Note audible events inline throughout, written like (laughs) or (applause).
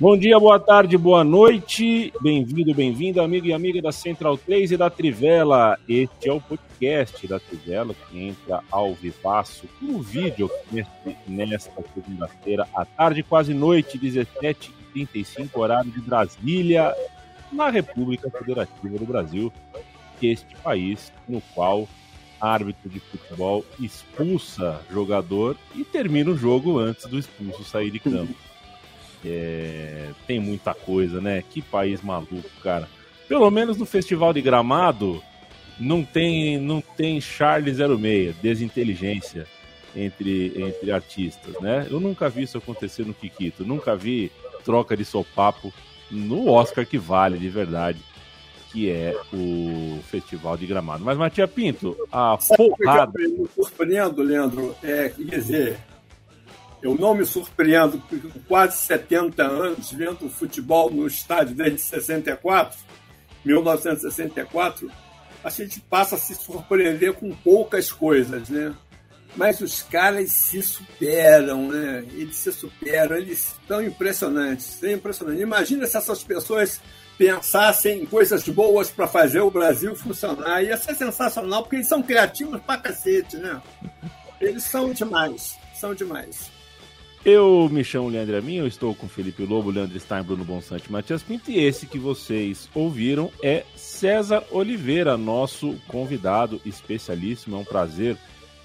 Bom dia, boa tarde, boa noite. Bem-vindo, bem-vindo, amigo e amiga da Central 3 e da Trivela. Este é o podcast da Trivela que entra ao vivaço por vídeo nesta segunda-feira à tarde, quase noite, 17h35, horário de Brasília, na República Federativa do Brasil, este país no qual árbitro de futebol expulsa jogador e termina o jogo antes do expulso sair de campo. É, tem muita coisa, né? Que país maluco, cara. Pelo menos no Festival de Gramado não tem, não tem Charlie 06, desinteligência entre, entre artistas, né? Eu nunca vi isso acontecer no Kikito, nunca vi troca de sopapo no Oscar que vale de verdade, que é o Festival de Gramado. Mas, Matia Pinto, a Sabe porrada... Que eu me surpreendo, Leandro, é, quer dizer, eu não me surpreendo, com quase 70 anos, vendo futebol no estádio desde 64, 1964, a gente passa a se surpreender com poucas coisas, né? Mas os caras se superam, né? Eles se superam, eles estão impressionantes, é impressionante. Imagina se essas pessoas pensassem em coisas boas para fazer o Brasil funcionar. Ia ser sensacional, porque eles são criativos pra cacete, né? Eles são demais, são demais. Eu me chamo Leandro Amin, eu estou com Felipe Lobo, Leandro Stein, Bruno Bonsante Matias Pinto. E esse que vocês ouviram é César Oliveira, nosso convidado especialíssimo. É um prazer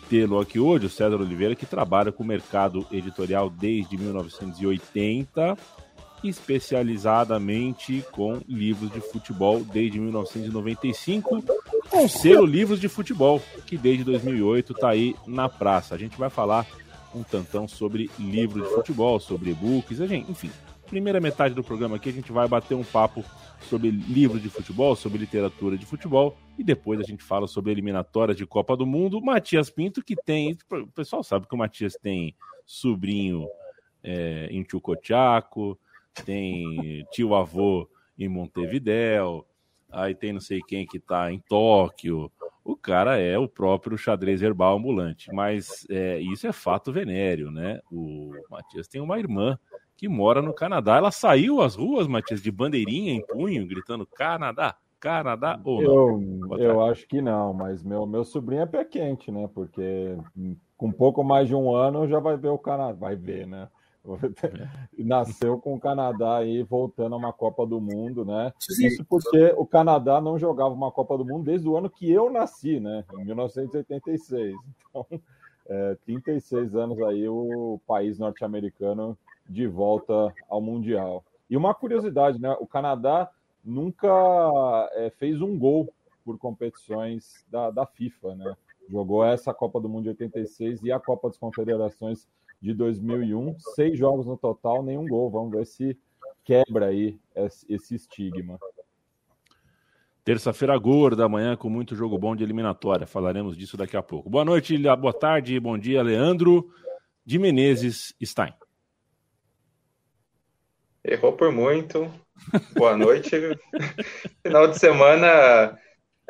tê-lo aqui hoje. O César Oliveira, que trabalha com o mercado editorial desde 1980, especializadamente com livros de futebol desde 1995, com selo Livros de Futebol, que desde 2008 está aí na praça. A gente vai falar um tantão sobre livro de futebol, sobre e-books, enfim. Primeira metade do programa aqui a gente vai bater um papo sobre livro de futebol, sobre literatura de futebol e depois a gente fala sobre eliminatórias de Copa do Mundo. Matias Pinto que tem, o pessoal sabe que o Matias tem sobrinho é, em Chucochaco, tem tio avô em Montevidéu, aí tem não sei quem que tá em Tóquio, o cara é o próprio xadrez herbal ambulante. Mas é, isso é fato venéreo, né? O Matias tem uma irmã que mora no Canadá. Ela saiu às ruas, Matias, de bandeirinha em punho, gritando Canadá, Canadá ou não? Eu, eu acho que não, mas meu, meu sobrinho é pé quente, né? Porque com pouco mais de um ano já vai ver o Canadá. Vai ver, né? (laughs) Nasceu com o Canadá aí voltando a uma Copa do Mundo, né? Isso porque o Canadá não jogava uma Copa do Mundo desde o ano que eu nasci, né? Em 1986. Então, é, 36 anos aí o país norte-americano de volta ao Mundial. E uma curiosidade, né? O Canadá nunca é, fez um gol por competições da, da FIFA, né? Jogou essa Copa do Mundo de 86 e a Copa das Confederações de 2001, seis jogos no total, nenhum gol. Vamos ver se quebra aí esse estigma. Terça-feira gorda, amanhã com muito jogo bom de eliminatória. Falaremos disso daqui a pouco. Boa noite, boa tarde, bom dia, Leandro de Menezes Stein. Errou por muito. Boa noite. (laughs) Final de semana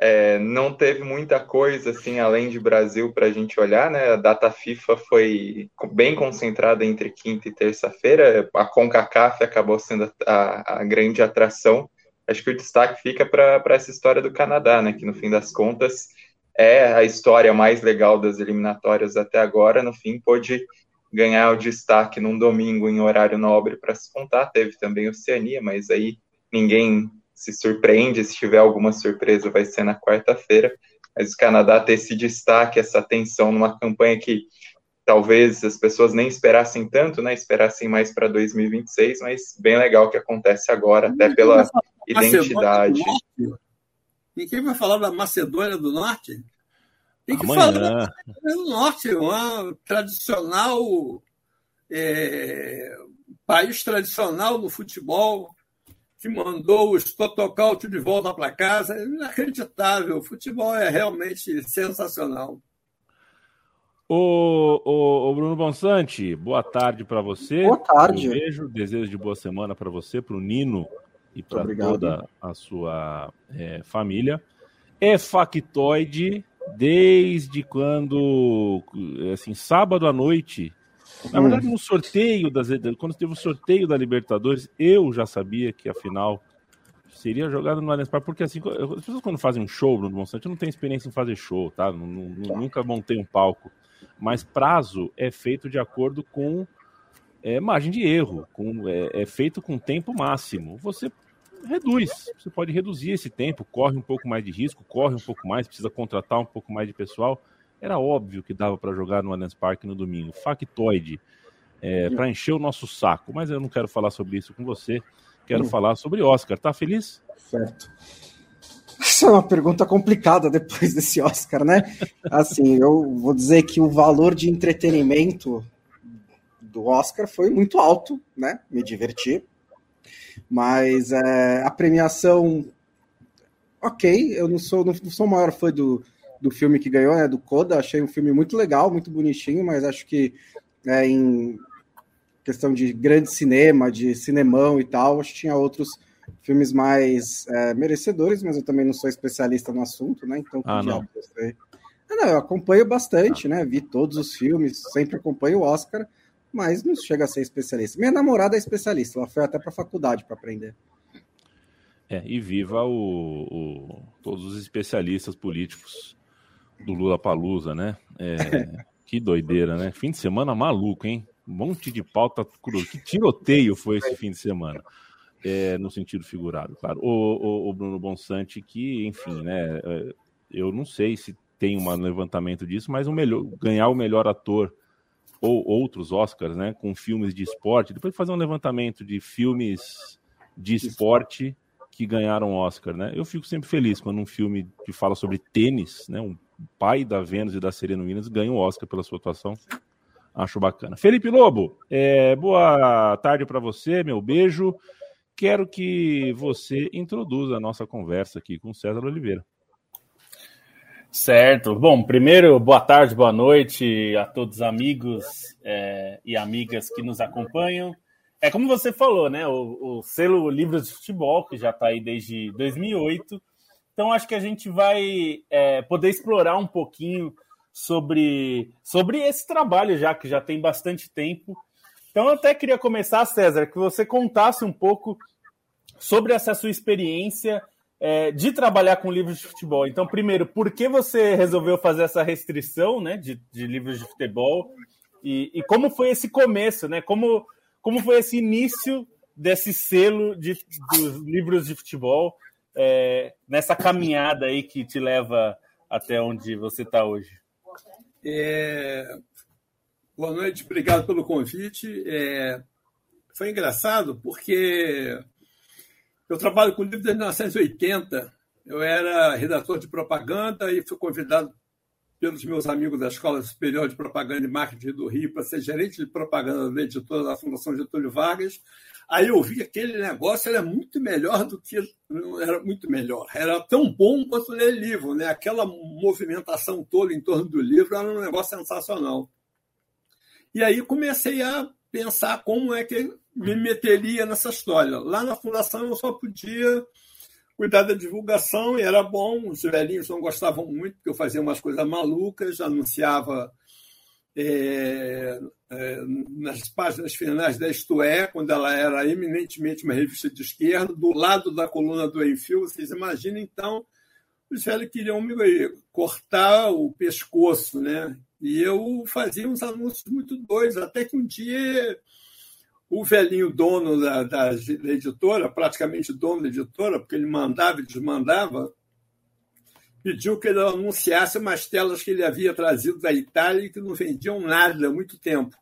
é, não teve muita coisa assim além de Brasil para a gente olhar, né? A data FIFA foi bem concentrada entre quinta e terça-feira. A CONCACAF acabou sendo a, a, grande atração. Acho que o destaque fica para essa história do Canadá, né? Que no fim das contas é a história mais legal das eliminatórias até agora. No fim, pôde ganhar o destaque num domingo em horário nobre para se contar. Teve também Oceania, mas aí ninguém se surpreende, se tiver alguma surpresa, vai ser na quarta-feira. Mas o Canadá ter esse destaque, essa atenção numa campanha que talvez as pessoas nem esperassem tanto, né? Esperassem mais para 2026, mas bem legal que acontece agora, até pela identidade. Ninguém vai falar da Macedônia do Norte? Tem que Amanhã. falar da Macedônia do Norte, uma tradicional é, país tradicional no futebol, que mandou os Totocaute de volta para casa. É inacreditável. O futebol é realmente sensacional. O, o, o Bruno Bonsante, boa tarde para você. Boa tarde. Um beijo, desejo de boa semana para você, para o Nino e para toda a sua é, família. É factoide desde quando, assim, sábado à noite. Na verdade, no sorteio das quando teve o sorteio da Libertadores, eu já sabia que a final seria jogada no Allianz Parque, porque assim, as pessoas quando fazem um show, Bruno Bonsante, eu não tenho experiência em fazer show, tá? Nunca montei um palco. Mas prazo é feito de acordo com é, margem de erro, com, é, é feito com tempo máximo. Você reduz. Você pode reduzir esse tempo, corre um pouco mais de risco, corre um pouco mais, precisa contratar um pouco mais de pessoal. Era óbvio que dava para jogar no Allianz Parque no domingo. Factoide, é, para encher o nosso saco. Mas eu não quero falar sobre isso com você. Quero hum. falar sobre Oscar. Tá feliz? Certo. Essa é uma pergunta complicada depois desse Oscar, né? Assim, eu vou dizer que o valor de entretenimento do Oscar foi muito alto, né? Me diverti. Mas é, a premiação, ok, eu não sou, não, sou o maior fã do, do filme que ganhou, né, do Coda, achei um filme muito legal, muito bonitinho, mas acho que é, em questão de grande cinema, de cinemão e tal, acho que tinha outros filmes mais é, merecedores, mas eu também não sou especialista no assunto, né? Então, ah, não. Eu, ah, não, eu acompanho bastante, né? Vi todos os filmes, sempre acompanho o Oscar, mas não chega a ser especialista. Minha namorada é especialista, ela foi até para a faculdade para aprender. É, e viva o, o, todos os especialistas políticos do Lula Palusa, né? É, (laughs) que doideira, né? Fim de semana maluco, hein? Um monte de pauta cruz. Que tiroteio foi esse fim de semana? É, no sentido figurado, claro. O, o, o, Bruno Bonsante, que, enfim, né? É, eu não sei se tem um levantamento disso, mas o melhor, ganhar o melhor ator ou outros Oscars, né, com filmes de esporte, depois fazer um levantamento de filmes de esporte que ganharam Oscar, né? Eu fico sempre feliz quando um filme que fala sobre tênis, né, um pai da Vênus e da Serena Williams ganha um Oscar pela sua atuação. Acho bacana. Felipe Lobo, é, boa tarde para você, meu beijo. Quero que você introduza a nossa conversa aqui com César Oliveira. Certo. Bom, primeiro, boa tarde, boa noite a todos os amigos é, e amigas que nos acompanham. É como você falou, né? O, o selo Livros de Futebol, que já está aí desde 2008. Então, acho que a gente vai é, poder explorar um pouquinho sobre, sobre esse trabalho já, que já tem bastante tempo. Então, eu até queria começar, César, que você contasse um pouco sobre essa sua experiência é, de trabalhar com livros de futebol. Então, primeiro, por que você resolveu fazer essa restrição né, de, de livros de futebol? E, e, como foi esse começo, né? Como, como foi esse início desse selo de, dos livros de futebol é, nessa caminhada aí que te leva até onde você está hoje? É... Boa noite, obrigado pelo convite. É... Foi engraçado porque eu trabalho com livro desde 1980. Eu era redator de propaganda e fui convidado pelos meus amigos da Escola Superior de Propaganda e Marketing do Rio para ser gerente de propaganda da editora da Fundação Getúlio Vargas. Aí eu vi aquele negócio era muito melhor do que era muito melhor, era tão bom quanto ler livro, né? Aquela movimentação toda em torno do livro era um negócio sensacional. E aí comecei a pensar como é que me meteria nessa história. Lá na fundação eu só podia cuidar da divulgação e era bom. Os velhinhos não gostavam muito, porque eu fazia umas coisas malucas, anunciava é, é, nas páginas finais da Isto É, quando ela era eminentemente uma revista de esquerda, do lado da coluna do Enfio. Vocês imaginam, então, os velhos queriam me cortar o pescoço, né? E eu fazia uns anúncios muito doidos, até que um dia o velhinho dono da, da, da, editora, praticamente dono da editora, porque ele mandava e desmandava, pediu que ele anunciasse umas telas que ele havia trazido da Itália e que não vendiam nada há muito tempo.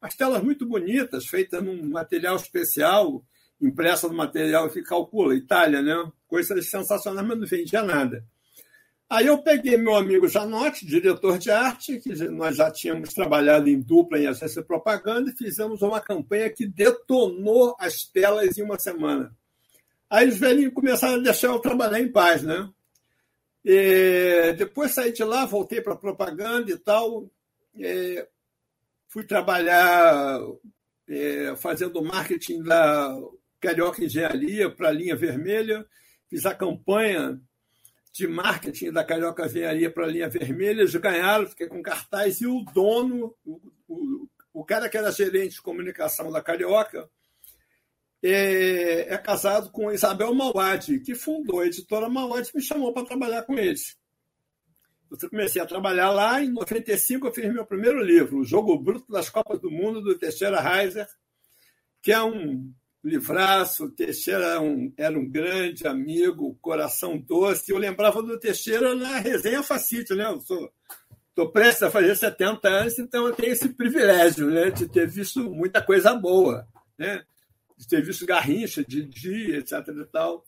As telas muito bonitas, feitas num material especial, impressa no material que calcula, Itália, né? Coisas sensacionais, mas não vendia nada. Aí eu peguei meu amigo Janotti, diretor de arte, que nós já tínhamos trabalhado em dupla em agência de propaganda, e fizemos uma campanha que detonou as telas em uma semana. Aí os velhinhos começaram a deixar eu trabalhar em paz, né? E depois saí de lá, voltei para propaganda e tal. E fui trabalhar é, fazendo marketing da Carioca Engenharia para a linha vermelha. Fiz a campanha de marketing da Carioca Engenharia para a linha vermelha. Eles ganharam, fiquei com cartaz. E o dono, o, o, o cara que era gerente de comunicação da Carioca, é, é casado com Isabel Mauad, que fundou a editora Mauad e me chamou para trabalhar com eles. Eu comecei a trabalhar lá, em 95 eu fiz meu primeiro livro, O Jogo Bruto das Copas do Mundo, do Teixeira Reiser, que é um livraço. Teixeira era um, era um grande amigo, coração doce. Eu lembrava do Teixeira na resenha Facite, né? Eu sou estou prestes a fazer 70 anos, então eu tenho esse privilégio né, de ter visto muita coisa boa. Né? de ter visto Garrincha, Didi, etc. E, tal.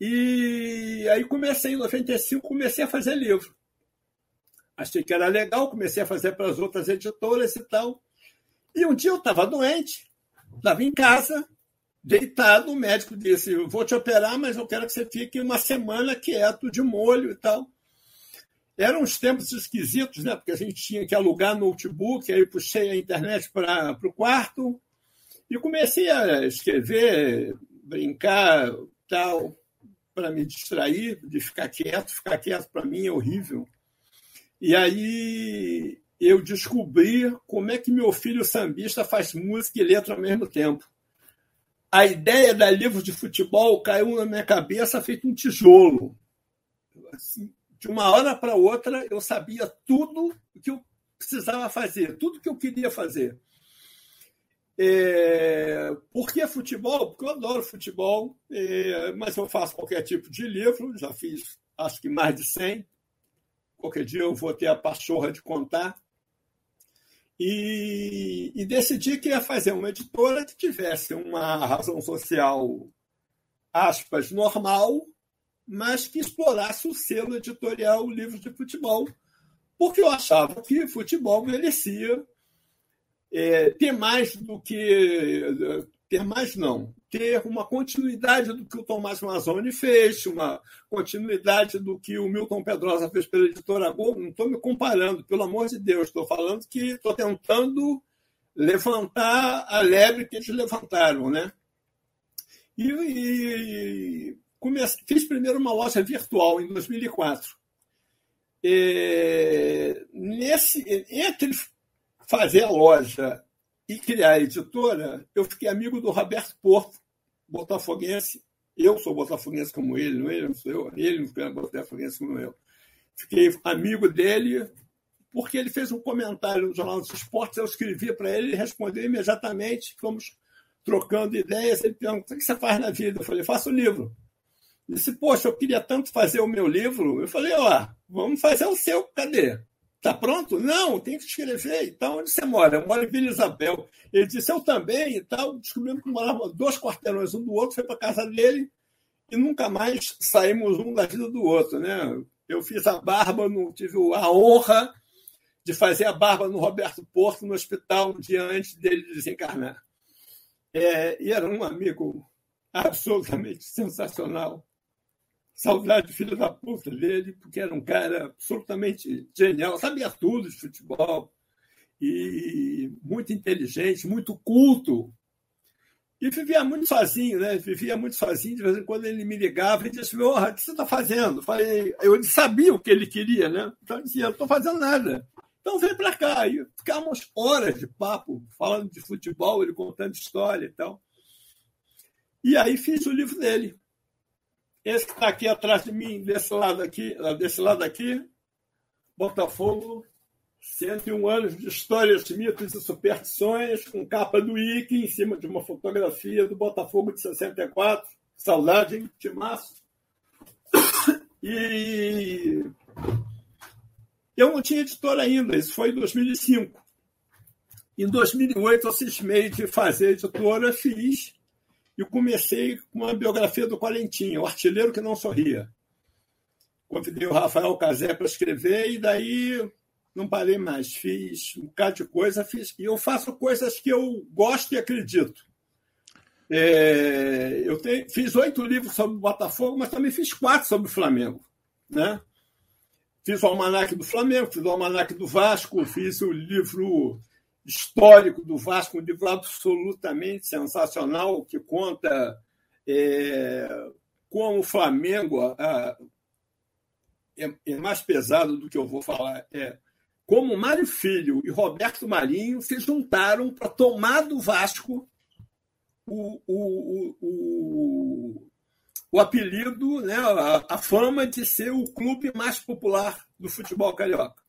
e aí comecei, em 95, comecei a fazer livro. Achei que era legal, comecei a fazer para as outras editoras e tal. E um dia eu estava doente, estava em casa, deitado, o médico disse, vou te operar, mas eu quero que você fique uma semana quieto, de molho e tal. Eram uns tempos esquisitos, né? porque a gente tinha que alugar notebook, aí puxei a internet para o quarto, e comecei a escrever, brincar, tal, para me distrair, de ficar quieto. Ficar quieto para mim é horrível. E aí eu descobri como é que meu filho sambista faz música e letra ao mesmo tempo. A ideia da livro de futebol caiu na minha cabeça feito um tijolo. Assim, de uma hora para outra, eu sabia tudo que eu precisava fazer, tudo que eu queria fazer. É, por que futebol? Porque eu adoro futebol, é, mas eu faço qualquer tipo de livro, já fiz acho que mais de 100. Qualquer dia eu vou ter a pachorra de contar. E, e decidi que ia fazer uma editora que tivesse uma razão social, aspas, normal, mas que explorasse o selo editorial livro de futebol, porque eu achava que futebol merecia é, ter mais do que. Ter mais, não. Ter uma continuidade do que o Tomás Mazzoni fez, uma continuidade do que o Milton Pedrosa fez pela editora Globo. Não estou me comparando, pelo amor de Deus. Estou falando que estou tentando levantar a lebre que eles levantaram, né? E, e fiz primeiro uma loja virtual em 2004. É, nesse, entre fazer a loja e criar a editora, eu fiquei amigo do Roberto Porto, botafoguense. Eu sou botafoguense como ele, não ele, não sou eu. Ele não é botafoguense como eu. Fiquei amigo dele porque ele fez um comentário no Jornal dos Esportes, eu escrevi para ele, ele respondeu imediatamente, fomos trocando ideias, ele perguntou, o que você faz na vida? Eu falei, faço livro. Ele disse, poxa, eu queria tanto fazer o meu livro. Eu falei, ó, vamos fazer o seu, cadê? Está pronto? Não, tem que escrever. Então, onde você mora? Eu moro em Vila Isabel. Ele disse, eu também e tal. Descobrimos que morava dois quarteirões um do outro, foi para casa dele e nunca mais saímos um da vida do outro. Né? Eu fiz a barba, no, tive a honra de fazer a barba no Roberto Porto, no hospital, um dia antes dele desencarnar. É, e era um amigo absolutamente (laughs) sensacional. Saudade filho da puta dele, porque era um cara absolutamente genial, sabia tudo de futebol, e muito inteligente, muito culto. E vivia muito sozinho, né? Vivia muito sozinho, de vez em quando ele me ligava e disse: oh, o que você está fazendo? Falei, eu sabia o que ele queria, né? Então eu dizia: não estou fazendo nada. Então vem para cá. E ficávamos horas de papo, falando de futebol, ele contando história e tal. E aí fiz o livro dele. Esse que está aqui atrás de mim, desse lado aqui, desse lado aqui, Botafogo, 101 anos de histórias, mitos e superstições, com capa do Ike em cima de uma fotografia do Botafogo de 64. Saudade, hein? Timaço. (coughs) E eu não tinha editora ainda, isso foi em 2005. Em 2008 eu cismei de fazer editora, fiz e comecei com uma biografia do Quarentinha, o artilheiro que não sorria. Convidei o Rafael Casé para escrever e daí não parei mais. Fiz um bocado de coisa, fiz, e eu faço coisas que eu gosto e acredito. É, eu tenho, fiz oito livros sobre o Botafogo, mas também fiz quatro sobre o Flamengo. Né? Fiz o Almanac do Flamengo, fiz o Almanac do Vasco, fiz o livro histórico do Vasco, um livro absolutamente sensacional, que conta é, como o Flamengo a, é, é, mais pesado do que eu vou falar. É como Mário Filho e Roberto Marinho se juntaram para tomar do Vasco o, o, o, o, apelido, né, a, a fama de ser o clube mais popular do futebol carioca.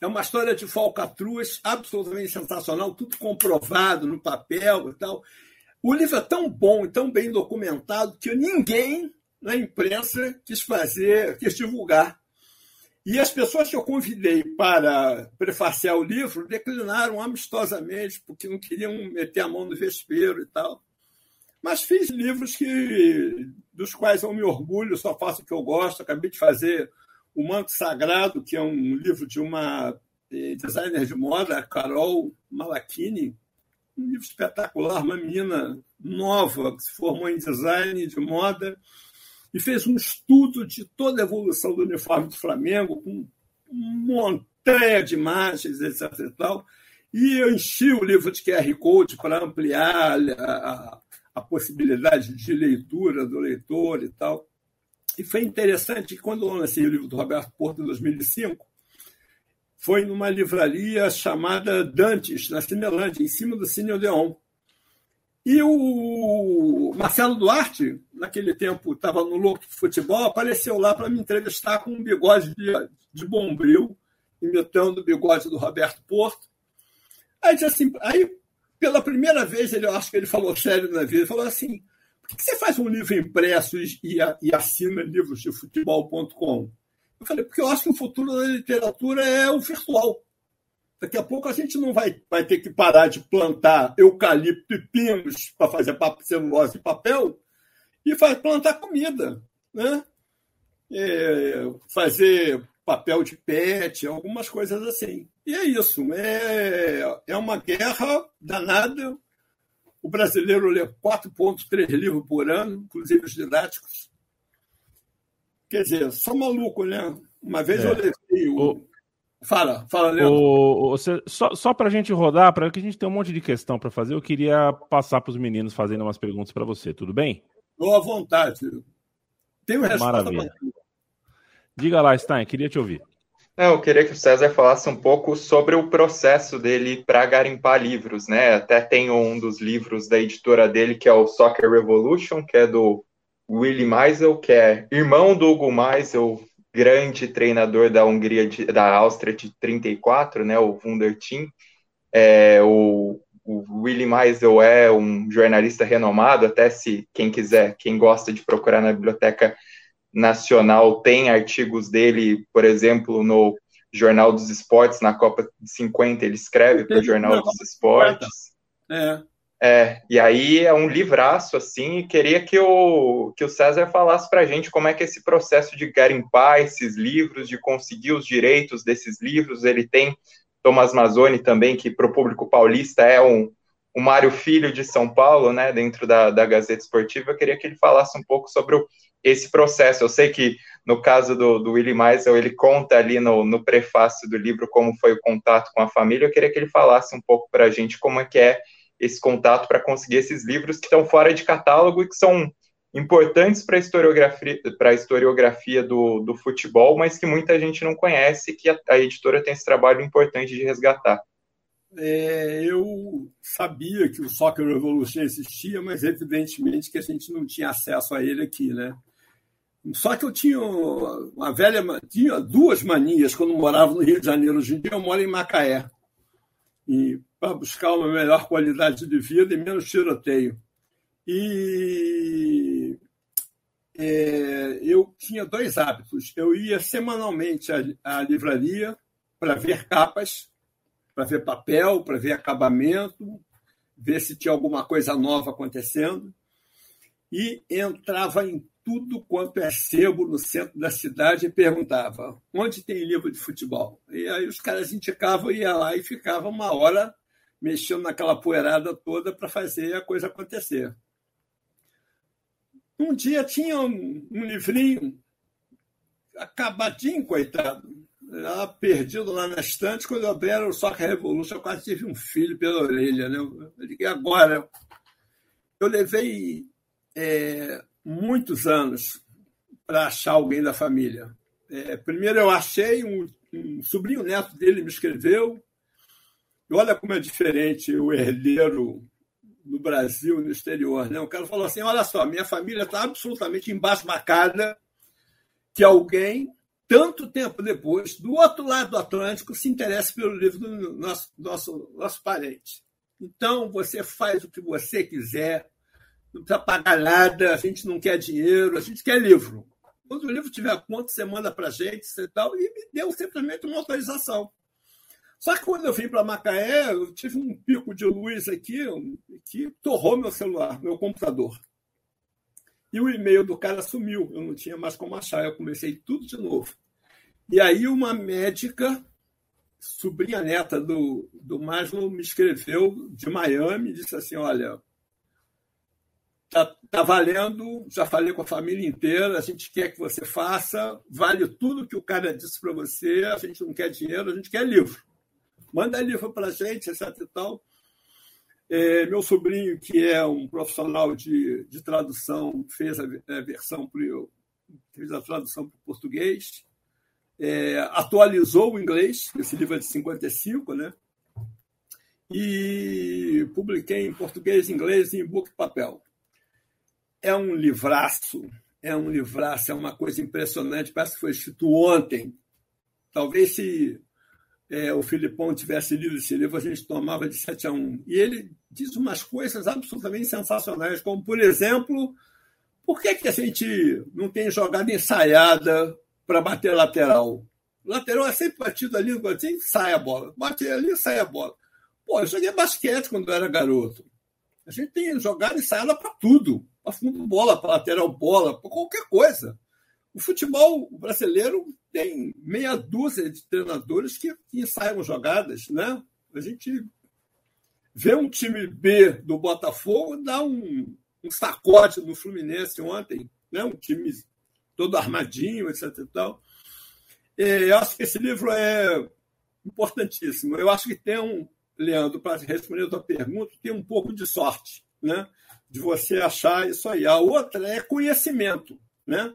É uma história de falcatruas absolutamente sensacional, tudo comprovado no papel e tal. O livro é tão bom e tão bem documentado que ninguém na imprensa quis fazer, quis divulgar. E as pessoas que eu convidei para prefaciar o livro declinaram amistosamente, porque não queriam meter a mão no vespeiro e tal. Mas fiz livros que, dos quais eu me orgulho, só faço o que eu gosto. Acabei de fazer O Manto Sagrado, que é um livro de uma eh, designer de moda, Carol Malachini, um livro espetacular, uma menina nova que se formou em design de moda e fez um estudo de toda a evolução do uniforme do Flamengo, com uma montanha de imagens, etc. E, tal. e eu enchi o livro de QR Code para ampliar a, a possibilidade de leitura do leitor e tal. E foi interessante que, quando eu lancei o livro do Roberto Porto, em 2005, foi numa livraria chamada Dantes, na Cinelândia, em cima do Cine Odeon. E o Marcelo Duarte, naquele tempo estava no Louco de Futebol, apareceu lá para me entrevistar com um bigode de, de bombril, imitando o bigode do Roberto Porto. Aí, assim, aí, pela primeira vez, ele, eu acho que ele falou sério na vida, ele falou assim, por que você faz um livro impresso e, e assina livros de futebol.com? Eu falei, porque eu acho que o futuro da literatura é o virtual. Daqui a pouco a gente não vai, vai ter que parar de plantar eucalipto e pinos para fazer celulose e papel e vai plantar comida, né? É, fazer papel de pet, algumas coisas assim. E é isso. É, é uma guerra danada. O brasileiro lê 4,3 livros por ano, inclusive os didáticos. Quer dizer, só maluco, né? Uma vez é. eu levei o, Fala, fala, Leandro. O, você, só só para a gente rodar, para que a gente tem um monte de questão para fazer, eu queria passar para os meninos fazendo umas perguntas para você, tudo bem? Estou à vontade. Tenho resposta Maravilha. Diga lá, Stein, queria te ouvir. Não, eu queria que o César falasse um pouco sobre o processo dele para garimpar livros, né? Até tem um dos livros da editora dele, que é o Soccer Revolution, que é do Willy Meisel, que é irmão do Hugo Meisel, grande treinador da Hungria, de, da Áustria de 34, né, o Wunderteam. É, o, o Willy Meisel é um jornalista renomado, até se quem quiser, quem gosta de procurar na Biblioteca Nacional, tem artigos dele, por exemplo, no Jornal dos Esportes, na Copa de 50, ele escreve para o Jornal dos Esportes. É. É, e aí é um livraço, assim, e queria que o, que o César falasse para a gente como é que é esse processo de garimpar esses livros, de conseguir os direitos desses livros, ele tem Thomas Mazzoni também, que para o público paulista é um, um Mário Filho de São Paulo, né, dentro da, da Gazeta Esportiva, eu queria que ele falasse um pouco sobre o, esse processo. Eu sei que no caso do, do Willie Meisel, ele conta ali no, no prefácio do livro como foi o contato com a família, eu queria que ele falasse um pouco para a gente como é que é esse contato para conseguir esses livros que estão fora de catálogo e que são importantes para a historiografia, a historiografia do, do futebol, mas que muita gente não conhece, que a, a editora tem esse trabalho importante de resgatar. É, eu sabia que o Soccer Revolution existia, mas evidentemente que a gente não tinha acesso a ele aqui, né? Só que eu tinha uma velha, tinha duas manias quando morava no Rio de Janeiro. Hoje em dia eu moro em Macaé. E para buscar uma melhor qualidade de vida e menos tiroteio. E é, eu tinha dois hábitos. Eu ia semanalmente à, à livraria para ver capas, para ver papel, para ver acabamento, ver se tinha alguma coisa nova acontecendo, e entrava em tudo quanto é sebo no centro da cidade e perguntava onde tem livro de futebol. E aí os caras indicavam, ia lá e ficava uma hora mexendo naquela poeirada toda para fazer a coisa acontecer. Um dia tinha um, um livrinho acabadinho, coitado, lá perdido lá na estante. Quando eu abri era o Soccer Revolution, eu quase tive um filho pela orelha. Né? Eu liguei agora. Eu levei é, muitos anos para achar alguém da família. É, primeiro eu achei, um, um, sobrinho neto dele me escreveu. E olha como é diferente o herdeiro no Brasil no exterior. Né? O cara falou assim: olha só, minha família está absolutamente embasbacada que alguém, tanto tempo depois, do outro lado do Atlântico, se interesse pelo livro do nosso, nosso, nosso parente. Então, você faz o que você quiser, não precisa pagar nada, a gente não quer dinheiro, a gente quer livro. Quando o livro tiver conta, você manda para a gente e tal, e me deu simplesmente uma autorização. Só que quando eu vim para Macaé, eu tive um pico de luz aqui que torrou meu celular, meu computador. E o e-mail do cara sumiu, eu não tinha mais como achar, eu comecei tudo de novo. E aí uma médica, sobrinha neta do, do Maslow, me escreveu de Miami, disse assim, olha, tá, tá valendo, já falei com a família inteira, a gente quer que você faça, vale tudo que o cara disse para você, a gente não quer dinheiro, a gente quer livro. Manda livro para a gente, etc e tal. É, meu sobrinho, que é um profissional de, de tradução, fez a, a versão pro, fez a tradução para o português, é, atualizou o inglês, esse livro é de 55, né? E publiquei em português, inglês e em book papel. É um livraço, é um livraço, é uma coisa impressionante, parece que foi escrito ontem. Talvez se é, o Filipão tivesse lido esse livro, a gente tomava de 7 a 1. E ele diz umas coisas absolutamente sensacionais, como, por exemplo, por que, que a gente não tem jogada ensaiada para bater lateral? lateral é sempre batido ali, assim, sai a bola. Bate ali, sai a bola. Pô, eu joguei basquete quando eu era garoto. A gente tem jogada ensaiada para tudo. Para fundo bola, para lateral bola, para qualquer coisa. O futebol brasileiro tem meia dúzia de treinadores que, ensaiam jogadas, né? A gente vê um time B do Botafogo dar um, um sacode no Fluminense ontem, né? Um time todo armadinho, etc. E tal. E eu acho que esse livro é importantíssimo. Eu acho que tem um, Leandro, para responder a tua pergunta, tem um pouco de sorte, né? De você achar isso aí. A outra é conhecimento, né?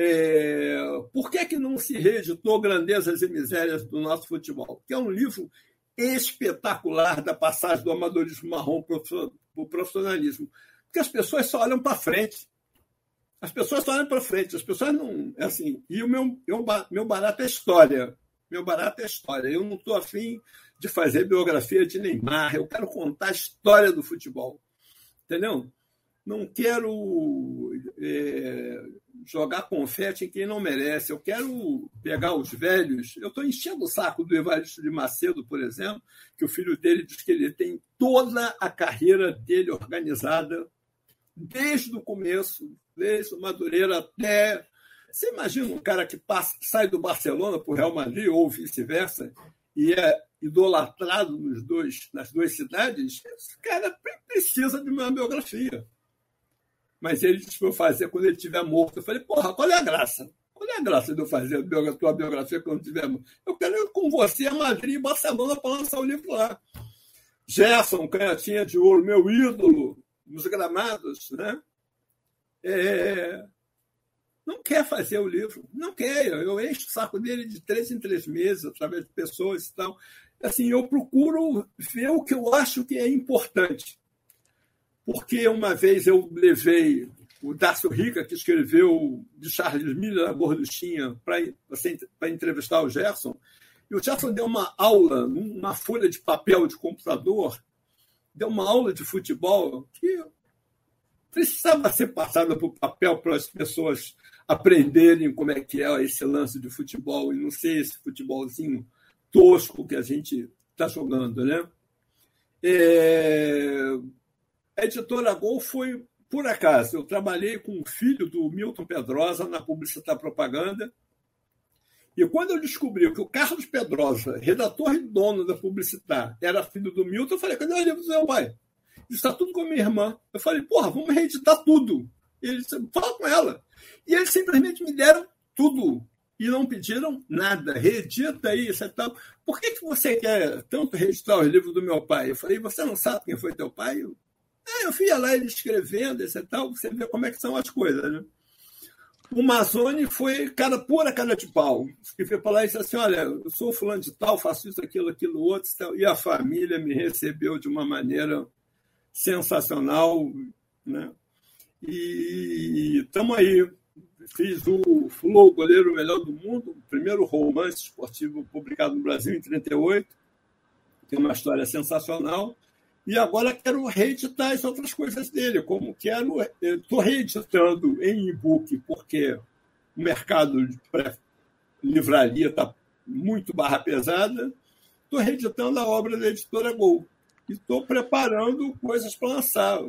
É, por que, que não se reeditou Grandezas e Misérias do Nosso Futebol? Que é um livro espetacular da passagem do amadorismo marrom para o profissionalismo. Porque as pessoas só olham para frente. As pessoas só olham para frente. As pessoas não. É assim. E o meu, meu, meu barato é história. Meu barato é história. Eu não estou afim de fazer biografia de Neymar. Eu quero contar a história do futebol. Entendeu? Não quero é, jogar confete em quem não merece. Eu quero pegar os velhos. Eu estou enchendo o saco do Evaristo de Macedo, por exemplo, que o filho dele diz que ele tem toda a carreira dele organizada, desde o começo, desde o Madureira até. Você imagina um cara que, passa, sai do Barcelona para o Real Madrid ou vice-versa e é idolatrado nos dois, nas duas cidades? Esse cara precisa de uma biografia mas ele disse para eu fazer quando ele estiver morto. Eu falei, porra, qual é a graça? Qual é a graça de eu fazer a tua biografia quando estiver morto? Eu quero ir com você a Madrid e Barcelona para lançar o livro lá. Gerson, canhotinha de ouro, meu ídolo nos gramados, né? É... Não quer fazer o livro, não quer. Eu encho o saco dele de três em três meses, através de pessoas e tal. Assim, eu procuro ver o que eu acho que é importante porque uma vez eu levei o Dácio Rica, que escreveu de Charles Miller, a Gorduchinha, para entrevistar o Gerson, e o Gerson deu uma aula, numa folha de papel de computador, deu uma aula de futebol que precisava ser passada para o papel para as pessoas aprenderem como é que é esse lance de futebol e não ser esse futebolzinho tosco que a gente está jogando, né? É... A editora Gol foi por acaso. Eu trabalhei com o filho do Milton Pedrosa na Publicitar Propaganda. E quando eu descobri que o Carlos Pedrosa, redator e dono da Publicitar, era filho do Milton, eu falei: cadê o livro do meu pai? Está tudo com a minha irmã. Eu falei: porra, vamos reeditar tudo. Ele disse: fala com ela. E eles simplesmente me deram tudo e não pediram nada. Reedita isso e tal. Por que, que você quer tanto registrar os livros do meu pai? Eu falei, você não sabe quem foi teu pai? Ah, eu fui lá ele escrevendo, esse e tal, você vê como é que são as coisas, né? O Mazone foi cara pura cara de pau. Que foi falar isso assim: olha, eu sou fulano de tal, faço isso, aquilo, aquilo, outro. E a família me recebeu de uma maneira sensacional. Né? E estamos aí fiz o Flow, goleiro melhor do mundo, o primeiro romance esportivo publicado no Brasil em 38. Tem uma história sensacional. E agora quero reeditar as outras coisas dele, como quero. Estou reeditando em e-book, porque o mercado de livraria está muito barra pesada. Estou reeditando a obra da editora Gol. E estou preparando coisas para lançar.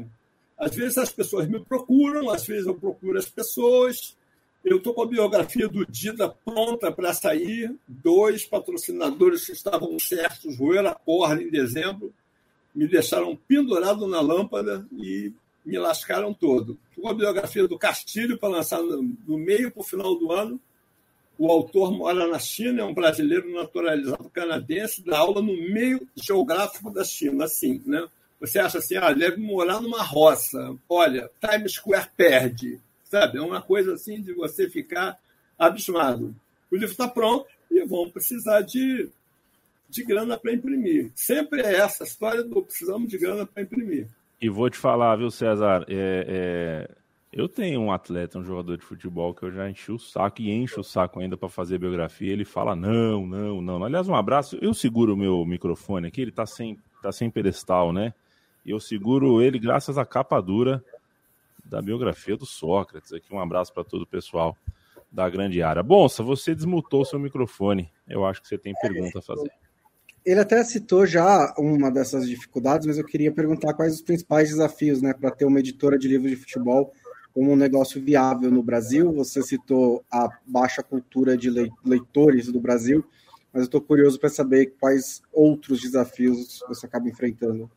Às vezes as pessoas me procuram, às vezes eu procuro as pessoas. Eu estou com a biografia do Dida pronta para sair. Dois patrocinadores que estavam certos roeram a corda em dezembro, me deixaram pendurado na lâmpada e me lascaram todo. Estou com a biografia do Castilho para lançar no meio para o final do ano. O autor mora na China, é um brasileiro naturalizado canadense, dá aula no meio geográfico da China, assim, né? Você acha assim, ah, deve morar numa roça. Olha, Times Square perde sabe? É uma coisa assim de você ficar abismado. O livro está pronto e vão precisar de, de grana para imprimir. Sempre é essa história do precisamos de grana para imprimir. E vou te falar, viu, César? É, é, eu tenho um atleta, um jogador de futebol que eu já enchi o saco e encho o saco ainda para fazer biografia. Ele fala: não, não, não. Aliás, um abraço. Eu seguro o meu microfone aqui, ele está sem, tá sem pedestal, né? E eu seguro ele graças à capa dura da biografia do Sócrates. Aqui um abraço para todo o pessoal da grande área. Bonsa, você desmutou seu microfone. Eu acho que você tem pergunta a fazer. Ele até citou já uma dessas dificuldades, mas eu queria perguntar quais os principais desafios né, para ter uma editora de livros de futebol como um negócio viável no Brasil. Você citou a baixa cultura de leitores do Brasil, mas eu estou curioso para saber quais outros desafios você acaba enfrentando.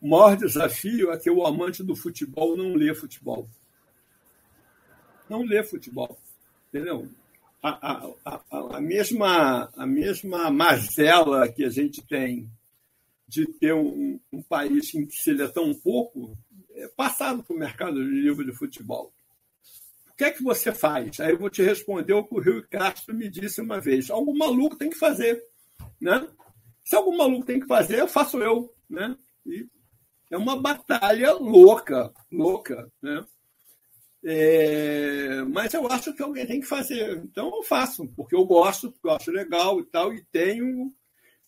O maior desafio é que o amante do futebol não lê futebol. Não lê futebol. Entendeu? A, a, a, mesma, a mesma mazela que a gente tem de ter um, um país em que se lê tão pouco é passado para o mercado de livro de futebol. O que é que você faz? Aí eu vou te responder o que o Rio Castro me disse uma vez. Algum maluco tem que fazer. Né? Se algum maluco tem que fazer, eu faço eu. Né? E é uma batalha louca, louca, né? É, mas eu acho que alguém tem que fazer. Então eu faço, porque eu gosto, porque eu acho legal e tal, e tenho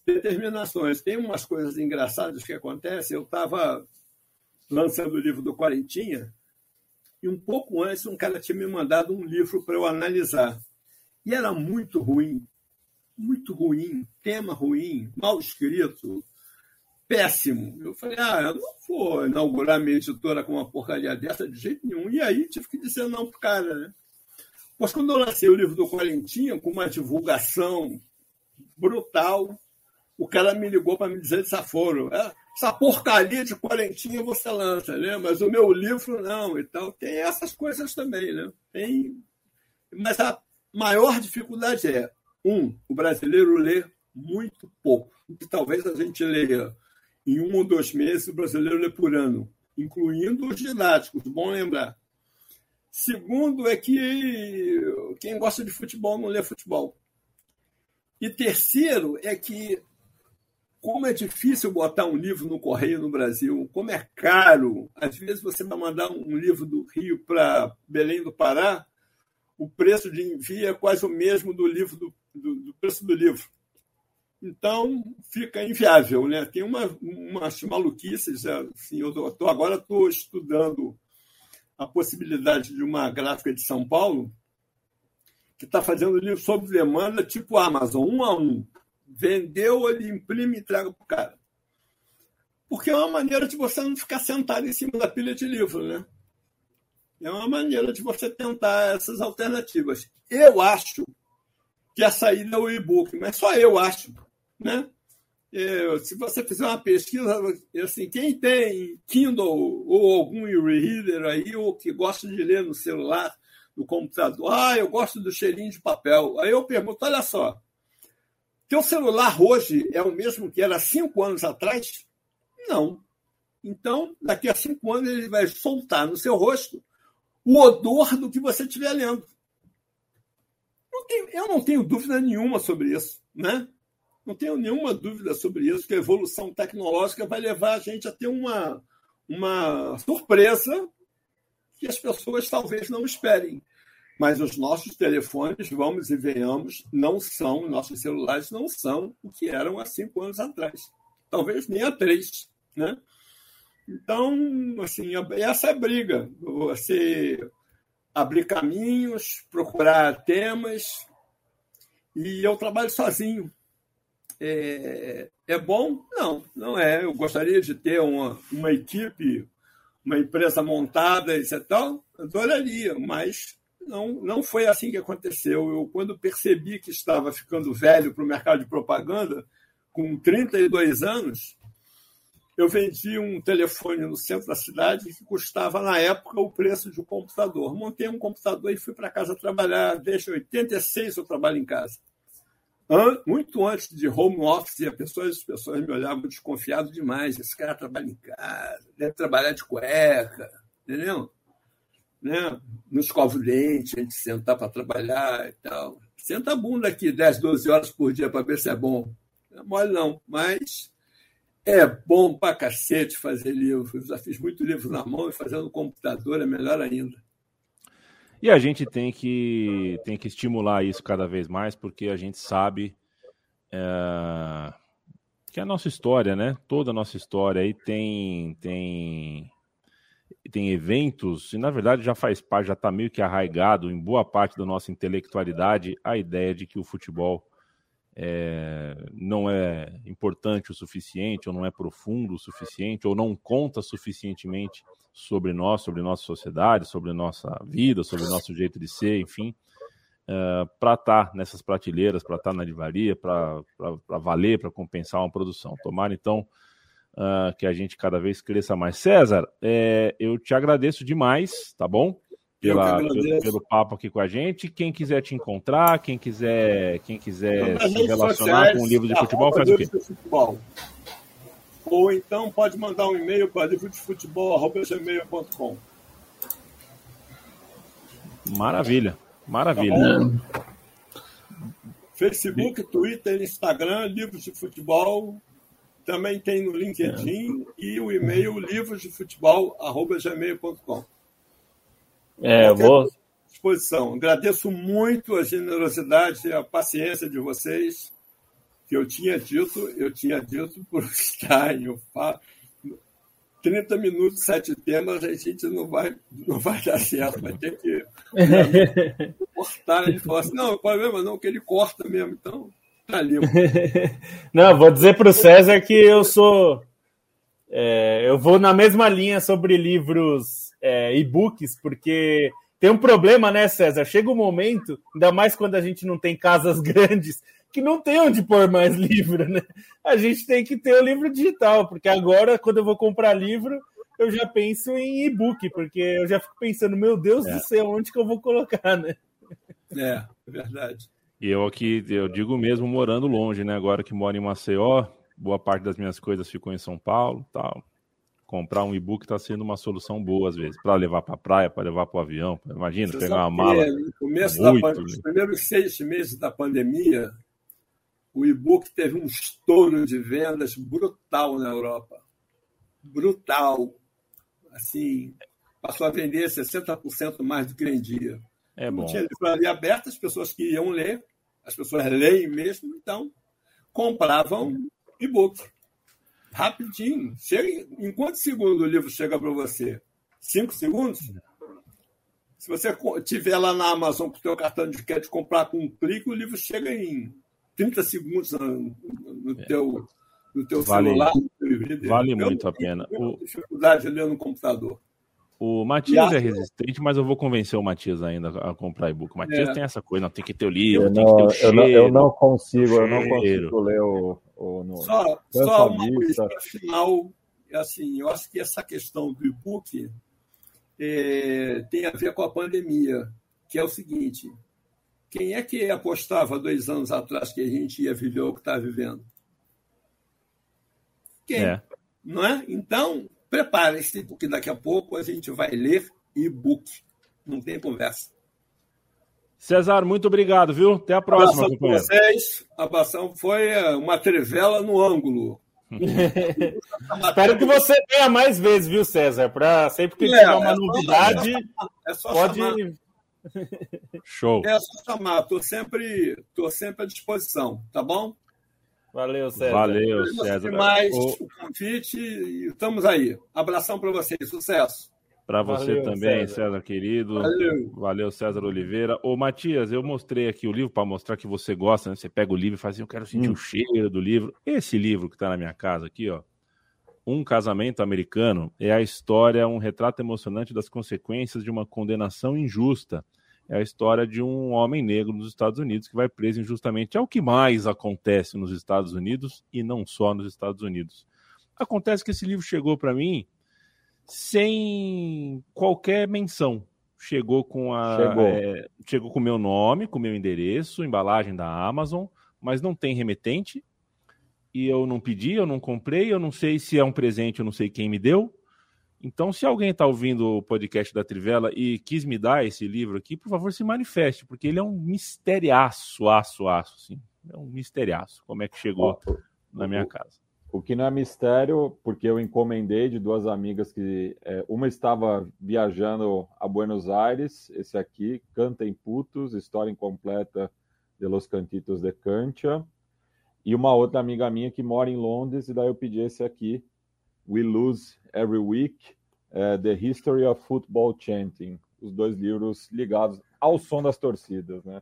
determinações. Tem umas coisas engraçadas que acontecem. Eu estava lançando o livro do Quarentinha, e um pouco antes um cara tinha me mandado um livro para eu analisar. E era muito ruim, muito ruim, tema ruim, mal escrito, péssimo. Eu falei, ah, eu não vou inaugurar minha editora com uma porcaria dessa de jeito nenhum. E aí tive que dizer não pro cara, né? Mas quando eu lancei o livro do Quarentinha, com uma divulgação brutal, o cara me ligou para me dizer desaforo. É, essa porcaria de quarentinha você lança, né? Mas o meu livro não e tal. Tem essas coisas também, né? Tem... Mas a maior dificuldade é, um, o brasileiro lê muito pouco. Talvez a gente leia em um ou dois meses, o brasileiro lê por ano, incluindo os didáticos, bom lembrar. Segundo é que quem gosta de futebol não lê futebol. E terceiro é que, como é difícil botar um livro no correio no Brasil, como é caro, às vezes você vai mandar um livro do Rio para Belém do Pará, o preço de envio é quase o mesmo do livro do, do, do preço do livro. Então, fica inviável. Né? Tem uma, umas maluquices. Assim, eu tô, agora estou estudando a possibilidade de uma gráfica de São Paulo que está fazendo livro sob demanda, tipo Amazon, um a um. Vendeu, ele imprime e entrega para o cara. porque é uma maneira de você não ficar sentado em cima da pilha de livro, né? É uma maneira de você tentar essas alternativas. Eu acho que a saída é o e-book, mas só eu acho, né? Eu, se você fizer uma pesquisa, assim, quem tem Kindle ou algum e-reader aí, ou que gosta de ler no celular, no computador, ah, eu gosto do cheirinho de papel. Aí eu pergunto, olha só, teu celular hoje é o mesmo que era cinco anos atrás? Não. Então, daqui a cinco anos, ele vai soltar no seu rosto o odor do que você estiver lendo. Eu não tenho dúvida nenhuma sobre isso. Né? Não tenho nenhuma dúvida sobre isso, que a evolução tecnológica vai levar a gente a ter uma, uma surpresa que as pessoas talvez não esperem. Mas os nossos telefones, vamos e venhamos, não são, nossos celulares não são o que eram há cinco anos atrás. Talvez nem há três. Né? Então, assim, essa é a briga. Você abrir caminhos, procurar temas. E eu trabalho sozinho. É, é bom? Não, não é. Eu gostaria de ter uma, uma equipe, uma empresa montada, e tal. Adoraria, mas não, não foi assim que aconteceu. Eu, quando percebi que estava ficando velho para o mercado de propaganda, com 32 anos, eu vendi um telefone no centro da cidade que custava, na época, o preço de um computador. Montei um computador e fui para casa trabalhar. Desde 86 eu trabalho em casa. Muito antes de home office, as pessoas, as pessoas me olhavam desconfiado demais. Esse cara trabalha em casa, deve trabalhar de cueca, entendeu? Né? Não escova o dente, a gente sentar para trabalhar e tal. Senta a bunda aqui 10, 12 horas por dia para ver se é bom. Não é mole, não, mas é bom pra cacete fazer livro. Eu já fiz muito livro na mão e fazendo no computador é melhor ainda. E a gente tem que, tem que estimular isso cada vez mais, porque a gente sabe é, que a nossa história, né? Toda a nossa história aí tem, tem, tem eventos, e na verdade já faz parte, já está meio que arraigado em boa parte da nossa intelectualidade a ideia de que o futebol é, não é importante o suficiente, ou não é profundo o suficiente, ou não conta suficientemente sobre nós, sobre nossa sociedade, sobre nossa vida, sobre nosso jeito de ser, enfim, é, para estar tá nessas prateleiras, para estar tá na livraria, para valer, para compensar uma produção. Tomara, então, uh, que a gente cada vez cresça mais. César, é, eu te agradeço demais, tá bom? Pela, pelo, pelo, papo aqui com a gente. Quem quiser te encontrar, quem quiser, quem quiser se relacionar sociais, com o livro de futebol, faz o quê? Futebol. Ou então pode mandar um e-mail para livrodefutebol.com. Maravilha, maravilha. Tá Facebook, Twitter, Instagram, livros de futebol. Também tem no LinkedIn é. e o e-mail livrosdefutebol.gmail.com. É, eu vou. Disposição. Agradeço muito a generosidade e a paciência de vocês, que eu tinha dito, eu tinha dito por (laughs) estar em 30 minutos, sete temas, a gente não vai, não vai dar certo, vai ter que (laughs) cortar. Ele falou assim: não, problema não, que ele corta mesmo, então tá limpo. (laughs) não, vou dizer para o César que eu sou. É, eu vou na mesma linha sobre livros é, e-books, porque tem um problema, né, César? Chega um momento, ainda mais quando a gente não tem casas (laughs) grandes, que não tem onde pôr mais livro, né? A gente tem que ter o livro digital, porque agora, quando eu vou comprar livro, eu já penso em e-book, porque eu já fico pensando, meu Deus é. do céu, onde que eu vou colocar, né? É, é verdade. E eu aqui, eu digo mesmo, morando longe, né? Agora que moro em Maceió, boa parte das minhas coisas ficou em São Paulo, tal comprar um e-book está sendo uma solução boa às vezes, para levar para a praia, para levar para o avião. Imagina, Você pegar uma mala. No começo muito, da pandemia, primeiros seis meses da pandemia, o e-book teve um estouro de vendas brutal na Europa. Brutal. Assim, passou a vender 60% mais do que vendia. É bom. Não tinha livraria aberta, as pessoas queriam ler, as pessoas leem mesmo, então compravam e-book rapidinho. Chega, em quantos segundos o livro chega para você? Cinco segundos? Se você tiver lá na Amazon com o seu cartão de crédito comprar com um clique, o livro chega em 30 segundos no, no, é. teu, do teu Vale. celular. Vale Eu muito não a pena. O- dificuldade de ler no computador. O Matias é resistente, mas eu vou convencer o Matias ainda a comprar e-book. O Matias É. tem essa coisa, não tem que ter o livro, Eu tem que ter não, o eu, cheiro. não, eu não consigo, eu não consigo ler o, o no, Só, só uma coisa final, assim, eu acho que essa questão do e-book é, tem a ver com a pandemia, que é o seguinte: quem é que apostava dois anos atrás que a gente ia viver o que está vivendo? Quem? É. Não é? Então, prepare-se, porque daqui a pouco a gente vai ler e-book. Não tem conversa. César, muito obrigado, viu? Até a próxima, Abração para companheiro. vocês. A abração foi é, uma trivela no ângulo. (laughs) Espero que você venha mais vezes, viu, César? Para sempre que É, tiver uma é só- novidade, É só (laughs) pode. chamar. Show. É só chamar, estou sempre, tô sempre à disposição, tá bom? Valeu, César. Valeu, César. demais O- o convite e estamos aí. Abração para vocês, sucesso. Para você Valeu, também, César. César. querido. Valeu. Valeu, César Oliveira. Ô, Matias, eu mostrei aqui o livro para mostrar que você gosta, né? Você pega o livro e faz assim, eu quero sentir Hum. o cheiro do livro. Esse livro que está na minha casa aqui, ó, Um Casamento Americano, é a história, um retrato emocionante das consequências de uma condenação injusta. É a história de um homem negro nos Estados Unidos que vai preso injustamente. É o que mais acontece nos Estados Unidos e não só nos Estados Unidos. Acontece que esse livro chegou para mim sem qualquer menção. Chegou com a Chegou. é, chegou com o meu nome, com o meu endereço, embalagem da Amazon, mas não tem remetente. E eu não pedi, eu não comprei, eu não sei se é um presente, eu não sei quem me deu. Então, se alguém está ouvindo o podcast da Trivela e quis me dar esse livro aqui, por favor, se manifeste, porque ele é um misteriaço, aço, aço, assim. É um misteriaço, como é que chegou Ó, na minha casa. O que não é mistério, porque eu encomendei de duas amigas que é, uma estava viajando a Buenos Aires, esse aqui, Canta em Putos, História Incompleta de los Cantitos de Cantia, e uma outra amiga minha que mora em Londres, e daí eu pedi esse aqui, We Lose Every Week, é, The History of Football Chanting, os dois livros ligados ao som das torcidas, né?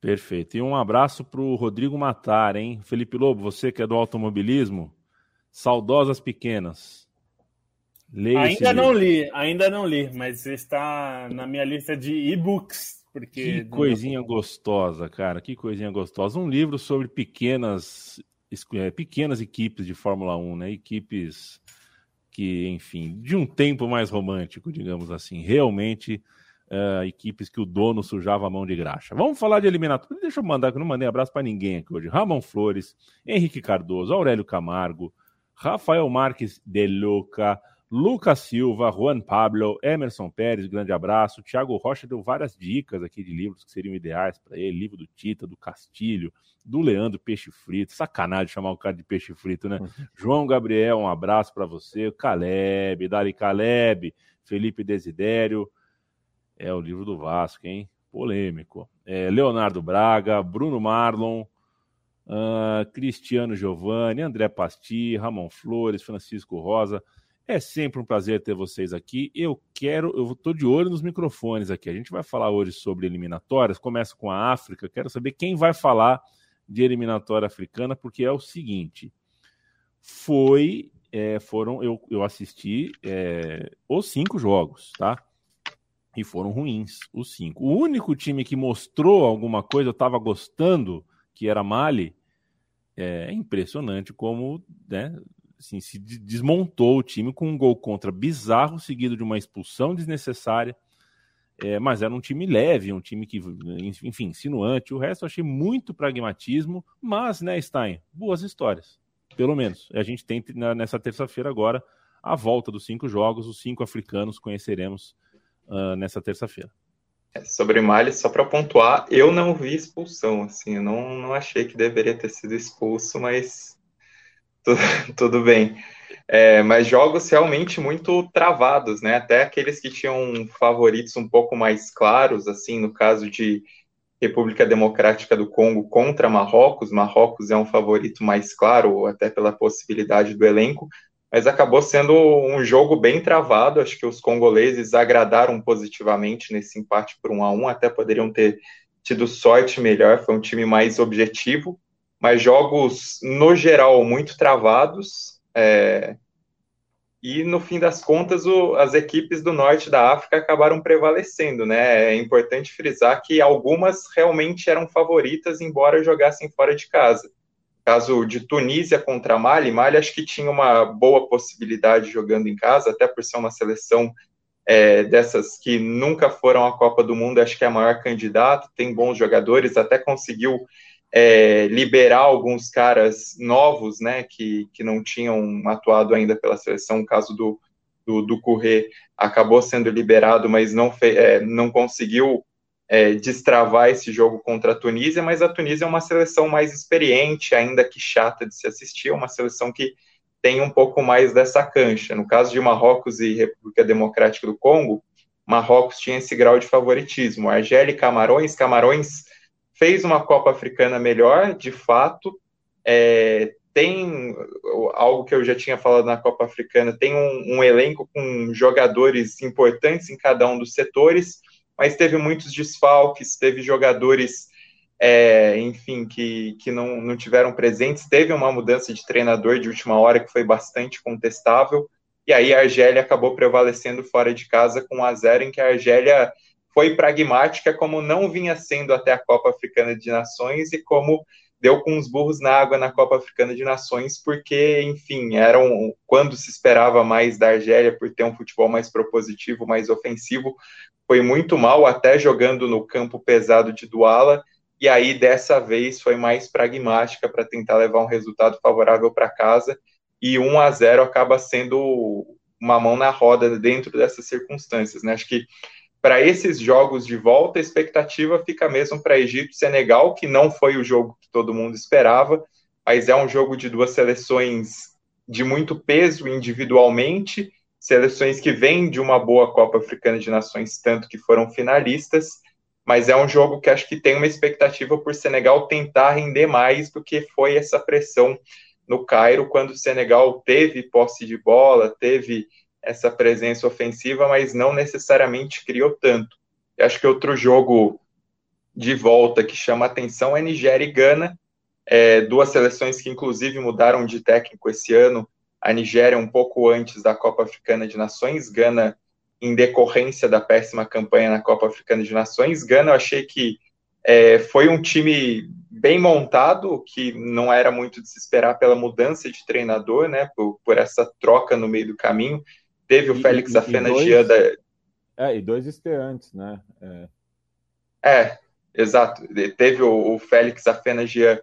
Perfeito. E um abraço para o Rodrigo Matar, hein? Felipe Lobo, você que é do automobilismo, saudosas pequenas. Leia Ainda não livro. li, ainda não li, mas está na minha lista de e-books. Porque Que coisinha gostosa, cara. Que coisinha gostosa. Um livro sobre pequenas, é, pequenas equipes de Fórmula 1, né? Equipes que, enfim, de um tempo mais romântico, digamos assim. Realmente, é, equipes que o dono sujava a mão de graxa. Vamos falar de eliminatório. Deixa eu mandar, que eu não mandei abraço para ninguém aqui hoje. Ramon Flores, Henrique Cardoso, Aurélio Camargo, Rafael Marques de Luca, Lucas Silva, Juan Pablo, Emerson Pérez, grande abraço. Thiago Rocha deu várias dicas aqui de livros que seriam ideais para ele: livro do Tita, do Castilho, do Leandro Peixe Frito. Sacanagem chamar o cara de peixe frito, né? (laughs) João Gabriel, um abraço para você. Caleb, Dali Caleb, Felipe Desidério. É o livro do Vasco, hein? Polêmico. É, Leonardo Braga, Bruno Marlon, ah, Cristiano Giovanni, André Pasti, Ramon Flores, Francisco Rosa. É sempre um prazer ter vocês aqui. Eu quero, eu estou de olho nos microfones aqui. A gente vai falar hoje sobre eliminatórias. Começa com a África. Quero saber quem vai falar de eliminatória africana, porque é o seguinte: foi, é, foram, eu, eu assisti é, os cinco jogos, tá? E foram ruins, os cinco. O único time que mostrou alguma coisa, eu estava gostando, que era Mali, é impressionante como, né? Assim, se desmontou o time com um gol contra bizarro, seguido de uma expulsão desnecessária. É, mas era um time leve, um time que, enfim, insinuante. O resto eu achei muito pragmatismo, mas, né, Stein, boas histórias, pelo menos. A gente tem nessa terça-feira agora a volta dos cinco jogos, os cinco africanos conheceremos uh, nessa terça-feira. É, sobre Mali, só para pontuar, eu não vi expulsão, assim, eu não, não achei que deveria ter sido expulso, mas (laughs) tudo, tudo bem. É, mas jogos realmente muito travados, né? Até aqueles que tinham favoritos um pouco mais claros, assim, no caso de República Democrática do Congo contra Marrocos. Marrocos é um favorito mais claro, até pela possibilidade do elenco, mas acabou sendo um jogo bem travado. Acho que os congoleses agradaram positivamente nesse empate por um a um, até poderiam ter tido sorte melhor. Foi um time mais objetivo mas jogos, no geral, muito travados. É, e no fim das contas, o, as equipes do norte da África acabaram prevalecendo, né? É importante frisar que algumas realmente eram favoritas, embora jogassem fora de casa. Caso de Tunísia contra Mali, Mali acho que tinha uma boa possibilidade jogando em casa, até por ser uma seleção é, dessas que nunca foram à Copa do Mundo, acho que é a maior candidata, tem bons jogadores, até conseguiu é, liberar alguns caras novos, né, que, que não tinham atuado ainda pela seleção, o caso do, do, do Corrê acabou sendo liberado, mas não, fe, é, não conseguiu é, destravar esse jogo contra a Tunísia, mas a Tunísia é uma seleção mais experiente, ainda que chata de se assistir, é uma seleção que tem um pouco mais dessa cancha. No caso de Marrocos e República Democrática do Congo, Marrocos tinha esse grau de favoritismo. Argélia e Camarões, Camarões fez uma Copa Africana melhor, de fato. É, tem algo que eu já tinha falado na Copa Africana, tem um, um, elenco com jogadores importantes em cada um dos setores, mas teve muitos desfalques, teve jogadores, é, enfim, que, que não, não tiveram presentes. Teve uma mudança de treinador de última hora que foi bastante contestável, e aí a Argélia acabou prevalecendo fora de casa com a zero, em que a Argélia foi pragmática, como não vinha sendo até a Copa Africana de Nações e como deu com os burros na água na Copa Africana de Nações, porque, enfim, eram quando se esperava mais da Argélia por ter um futebol mais propositivo, mais ofensivo, foi muito mal, até jogando no campo pesado de Duala, e aí dessa vez foi mais pragmática para tentar levar um resultado favorável para casa, e 1 a 0 acaba sendo uma mão na roda dentro dessas circunstâncias, né? Acho que para esses jogos de volta, a expectativa fica mesmo para Egito e Senegal, que não foi o jogo que todo mundo esperava, mas é um jogo de duas seleções de muito peso individualmente, seleções que vêm de uma boa Copa Africana de Nações, tanto que foram finalistas, mas é um jogo que acho que tem uma expectativa por Senegal tentar render mais do que foi essa pressão no Cairo, quando o Senegal teve posse de bola, teve essa presença ofensiva, mas não necessariamente criou tanto. Eu acho que outro jogo de volta que chama atenção é Nigéria e Gana, é, duas seleções que inclusive mudaram de técnico esse ano. A Nigéria um pouco antes da Copa Africana de Nações, Gana em decorrência da péssima campanha na Copa Africana de Nações. Gana eu achei que é, foi um time bem montado, que não era muito de se esperar pela mudança de treinador, né, por, por essa troca no meio do caminho. Teve o e, Félix Afenagian da. É, e dois estreantes, né? É, é exato. Teve o, o Félix Afenagian,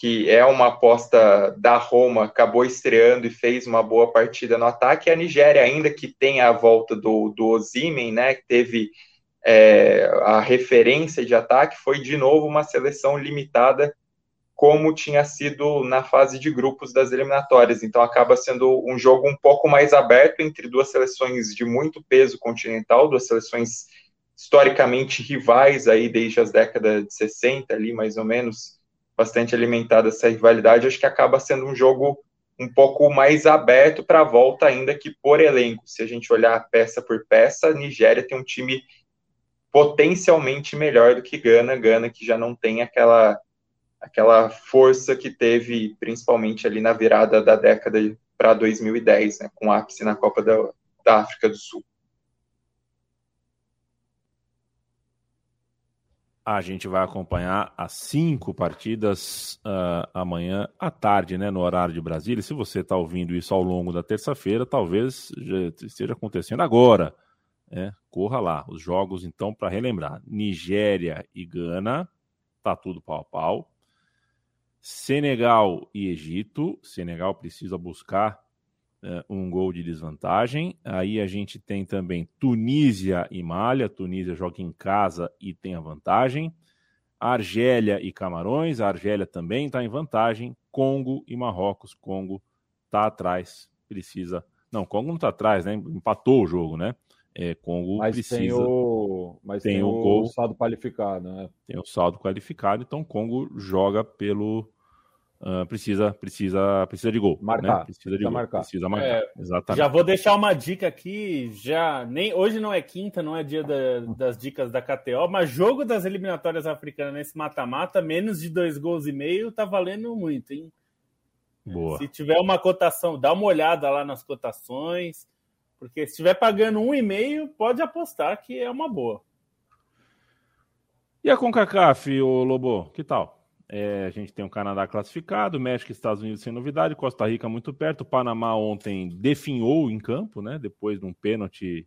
que é uma aposta da Roma, acabou estreando e fez uma boa partida no ataque. E a Nigéria, ainda que tenha a volta do, do Ozimen, né? Que teve é, a referência de ataque, foi de novo uma seleção limitada como tinha sido na fase de grupos das eliminatórias. Então acaba sendo um jogo um pouco mais aberto entre duas seleções de muito peso continental, duas seleções historicamente rivais aí desde as décadas de 60 ali, mais ou menos, bastante alimentada essa rivalidade. Acho que acaba sendo um jogo um pouco mais aberto para a volta, ainda que por elenco. Se a gente olhar peça por peça, a Nigéria tem um time potencialmente melhor do que Gana, Gana que já não tem aquela aquela força que teve, principalmente ali na virada da década para 2010, né, com ápice na Copa da, da África do Sul. A gente vai acompanhar as cinco partidas uh, amanhã à tarde, né, no horário de Brasília. Se você está ouvindo isso ao longo da terça-feira, talvez esteja acontecendo agora. Né? Corra lá. Os jogos, então, para relembrar: Nigéria e Gana, tá tudo pau a pau. Senegal e Egito. Senegal precisa buscar um gol de desvantagem. Aí a gente tem também Tunísia e Malha. Tunísia joga em casa e tem a vantagem. Argélia e Camarões. A Argélia também está em vantagem. Congo e Marrocos. Congo está atrás. Precisa. Não, Congo não está atrás, né? Empatou o jogo, né? É, Congo mas precisa. Tem o, mas tem, tem o, gol, saldo qualificado, né? Tem o saldo qualificado, então Congo joga pelo uh, precisa, precisa, precisa de gol. Marcar. Né? Precisa de gol. marcar. Precisa marcar. É, Exatamente. Já vou deixar uma dica aqui, já nem hoje não é quinta, não é dia da- das dicas da KTO, mas jogo das eliminatórias africanas nesse mata-mata, menos de dois gols e meio, tá valendo muito, hein? Boa. Se tiver uma cotação, dá uma olhada lá nas cotações, porque se estiver pagando um e meio, pode apostar que é uma boa. E a CONCACAF, ô Lobo, que tal? É, a gente tem o Canadá classificado, México e Estados Unidos sem novidade, Costa Rica muito perto, o Panamá ontem definhou em campo, né? Depois de um pênalti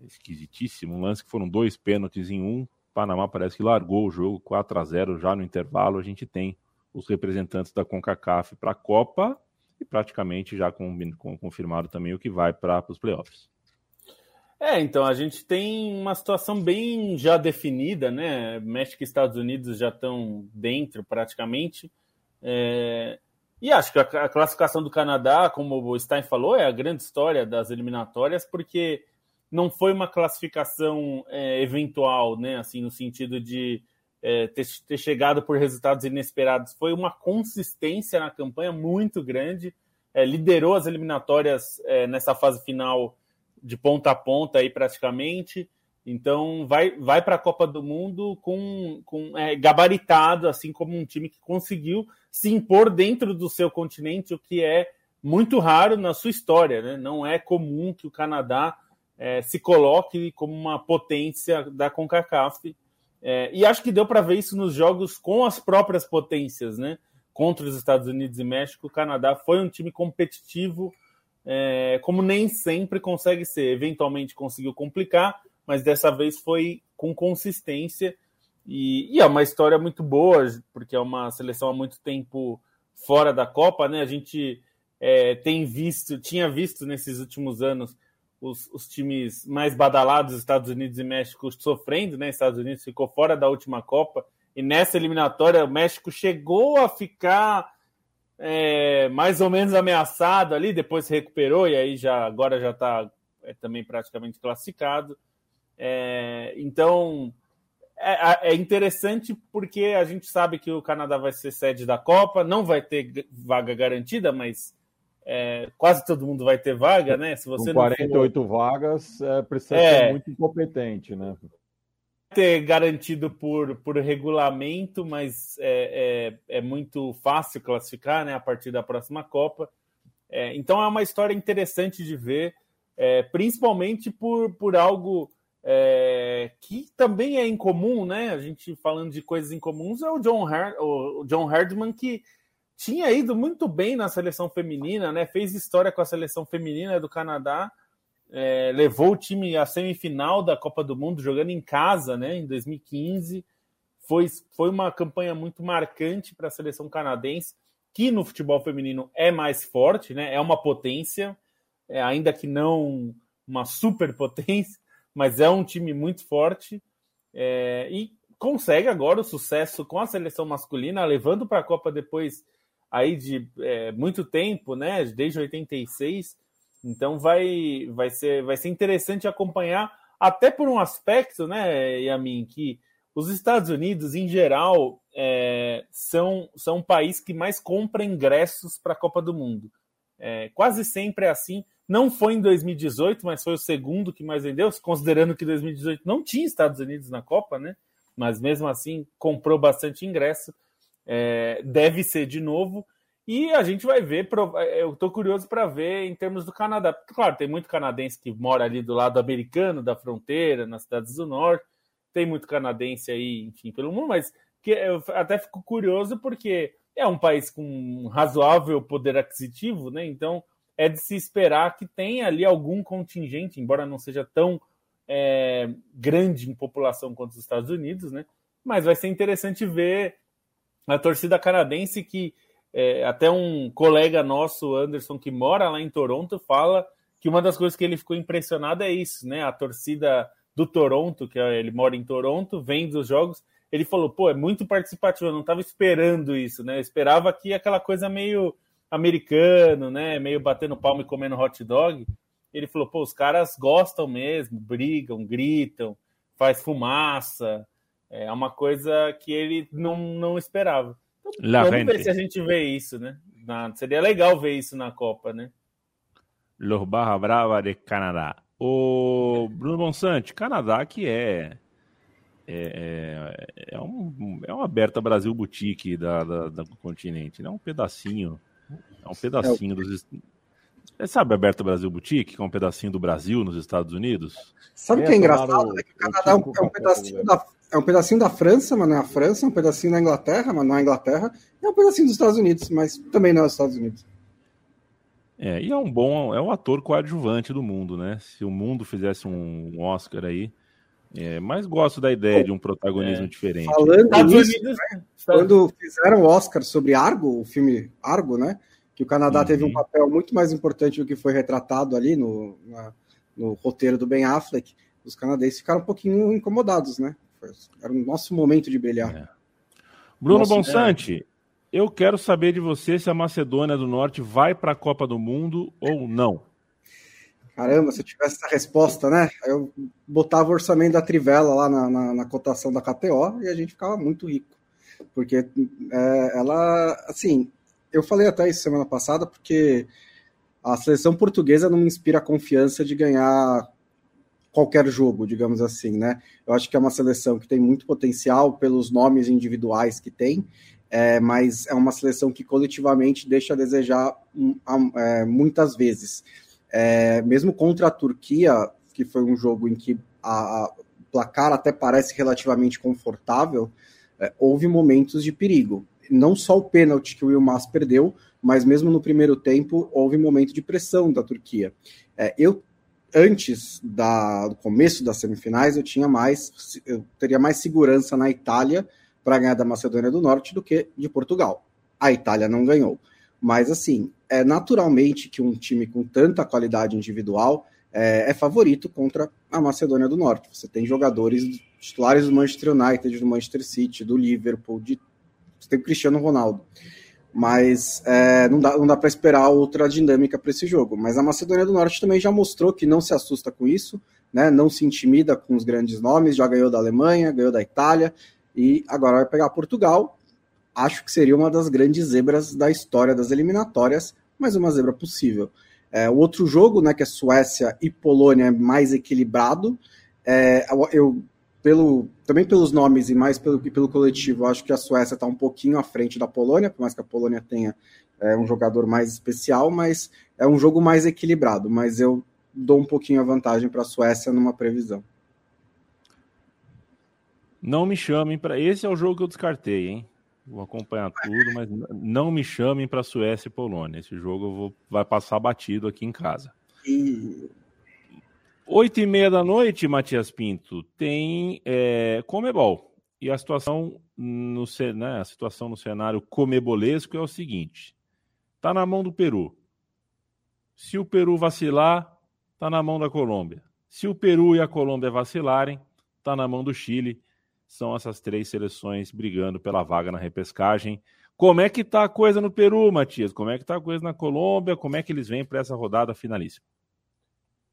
esquisitíssimo, um lance que foram dois pênaltis em um. O Panamá parece que largou o jogo 4 a 0 já no intervalo. A gente tem os representantes da CONCACAF para a Copa e praticamente já com, com- confirmado também o que vai para os playoffs. É, então a gente tem uma situação bem já definida, né? México e Estados Unidos já estão dentro praticamente. É, E acho que a classificação do Canadá, como o Stein falou, é a grande história das eliminatórias, porque não foi uma classificação é, eventual, né? Assim, no sentido de é, ter, ter chegado por resultados inesperados. Foi uma consistência na campanha muito grande. É, liderou as eliminatórias é, nessa fase final de ponta a ponta aí praticamente. Então vai, vai para a Copa do Mundo com, com é, gabaritado, assim como um time que conseguiu se impor dentro do seu continente, o que é muito raro na sua história. Né? Não é comum que o Canadá é, se coloque como uma potência da CONCACAF. É, e acho que deu para ver isso nos jogos com as próprias potências, né? Contra os Estados Unidos e México, o Canadá foi um time competitivo, é, como nem sempre consegue ser. Eventualmente conseguiu complicar, mas dessa vez foi com consistência. E, e é uma história muito boa, porque é uma seleção há muito tempo fora da Copa, né? A gente é, tem visto, tinha visto nesses últimos anos os, os, times mais badalados, Estados Unidos e México, sofrendo, né? Estados Unidos ficou fora da última Copa, e nessa eliminatória o México chegou a ficar é, mais ou menos ameaçado ali, depois se recuperou, e aí já agora já está é, também praticamente classificado. É, então é, é, interessante porque a gente sabe que o Canadá vai ser sede da Copa, não vai ter vaga garantida, mas é, quase todo mundo vai ter vaga, né? Se você Com 48 for... vagas, é, precisa É. ser muito incompetente, né? Ter garantido por, por regulamento, mas é, é, é muito fácil classificar né, a partir da próxima Copa. É, então é uma história interessante de ver, é, principalmente por, por algo é, que também é incomum, né? A gente falando de coisas incomuns, é o John, Her o John Herdman que tinha ido muito bem na seleção feminina, né? Fez história com a seleção feminina do Canadá, é, levou o time à semifinal da Copa do Mundo jogando em casa, né? Em 2015, foi, foi uma campanha muito marcante para a seleção canadense, que no futebol feminino é mais forte, né? É uma potência, é, ainda que não uma superpotência, (laughs) mas é um time muito forte é, e consegue agora o sucesso com a seleção masculina, levando para a Copa depois aí de é, muito tempo, né? Desde 86. Então vai, vai, ser, vai ser interessante acompanhar, até por um aspecto, né, Yamin, que os Estados Unidos, em geral, é, são, são um país que mais compra ingressos para a Copa do Mundo. É, quase sempre é assim. Não foi em 2018, mas foi o segundo que mais vendeu, considerando que 2018 não tinha Estados Unidos na Copa, né? Mas mesmo assim comprou bastante ingresso. É, deve ser de novo. E a gente vai ver, eu estou curioso para ver em termos do Canadá. Claro, tem muito canadense que mora ali do lado americano da fronteira, nas cidades do norte. Tem muito canadense aí, enfim, pelo mundo, mas que eu até fico curioso porque é um país com razoável poder aquisitivo, né? Então é de se esperar que tenha ali algum contingente, embora não seja tão é, grande em população quanto os Estados Unidos, né? Mas vai ser interessante ver a torcida canadense que é, até um colega nosso, Anderson, que mora lá em Toronto, fala que uma das coisas que ele ficou impressionado é isso, né? A torcida do Toronto, que ele mora em Toronto, vem dos jogos. Ele falou, pô, é muito participativo, eu não estava esperando isso, né? Eu esperava que aquela coisa meio americano, né? Meio batendo palma e comendo hot dog. Ele falou, pô, os caras gostam mesmo, brigam, gritam, faz fumaça. É uma coisa que ele não, não esperava. Então La Vamos gente. ver se a gente vê isso, né? Na, seria legal ver isso na Copa, né? Los Barra Brava de Canadá. O Bruno Bonsante, Canadá que é é, é, é, um, é uma aberta Brasil Boutique da, da, do continente, né? É um pedacinho, é um pedacinho é, dos você sabe Aberta Brasil Boutique, que é um pedacinho do Brasil nos Estados Unidos? Sabe o que é engraçado? É que o Canadá é um, é um pedacinho da, é um pedacinho da França, mas não é a França, é um pedacinho da Inglaterra, mas não é a Inglaterra, é um pedacinho dos Estados Unidos, mas também não é os Estados Unidos. É, e é um bom, é o ator coadjuvante do mundo, né? Se o mundo fizesse um Oscar aí, é, mas gosto da ideia de um protagonismo é. diferente. Falando nisso, né? quando fizeram o Oscar sobre Argo, o filme Argo, né? Que o Canadá uhum. teve um uhum. papel muito mais importante do que foi retratado ali no, na, no roteiro do Ben Affleck, os canadenses ficaram um pouquinho incomodados, né? Era o nosso momento de brilhar. É. Bruno Nosso, Bonsante, é. eu quero saber de você se a Macedônia do Norte vai para a Copa do Mundo ou não. Caramba, se eu tivesse essa resposta, né? Eu botava o orçamento da Trivela lá na, na, na cotação da KTO e a gente ficava muito rico. Porque é, ela, assim, eu falei até isso semana passada, porque a seleção portuguesa não me inspira confiança de ganhar qualquer jogo, digamos assim, né? Eu acho que é uma seleção que tem muito potencial pelos nomes individuais que tem, é, mas é uma seleção que coletivamente deixa a desejar um, é, muitas vezes. É, mesmo contra a Turquia, que foi um jogo em que a, a placar até parece relativamente confortável, é, houve momentos de perigo não só o pênalti que o Wilmaz perdeu, mas mesmo no primeiro tempo houve um momento de pressão da Turquia. É, eu antes da, do começo das semifinais eu tinha mais, eu teria mais segurança na Itália para ganhar da Macedônia do Norte do que de Portugal. A Itália não ganhou, mas assim é naturalmente que um time com tanta qualidade individual é, é favorito contra a Macedônia do Norte. Você tem jogadores titulares do Manchester United, do Manchester City, do Liverpool, de você tem o Cristiano Ronaldo. Mas é, não dá, não dá para esperar outra dinâmica para esse jogo. Mas a Macedônia do Norte também já mostrou que não se assusta com isso, né? não se intimida com os grandes nomes, já ganhou da Alemanha, ganhou da Itália e agora vai pegar Portugal. Acho que seria uma das grandes zebras da história das eliminatórias, mas uma zebra possível. É, o outro jogo, né, que é Suécia e Polônia, é mais equilibrado. É, eu pelo, também pelos nomes e mais pelo, pelo coletivo, acho que a Suécia está um pouquinho à frente da Polônia, por mais que a Polônia tenha é, um jogador mais especial, mas é um jogo mais equilibrado. Mas eu dou um pouquinho a vantagem para a Suécia numa previsão. Não me chamem para. Esse é o jogo que eu descartei, hein? Vou acompanhar tudo, mas não me chamem para Suécia e Polônia. Esse jogo eu vou... vai passar batido aqui em casa. E Oito e meia da noite, Matias Pinto, tem é, Comebol. E a situação no, né, a situação no cenário comebolesco é o seguinte: tá na mão do Peru. Se o Peru vacilar, tá na mão da Colômbia. Se o Peru e a Colômbia vacilarem, tá na mão do Chile. São essas três seleções brigando pela vaga na repescagem. Como é que tá a coisa no Peru, Matias? Como é que tá a coisa na Colômbia? Como é que eles vêm para essa rodada finalíssima?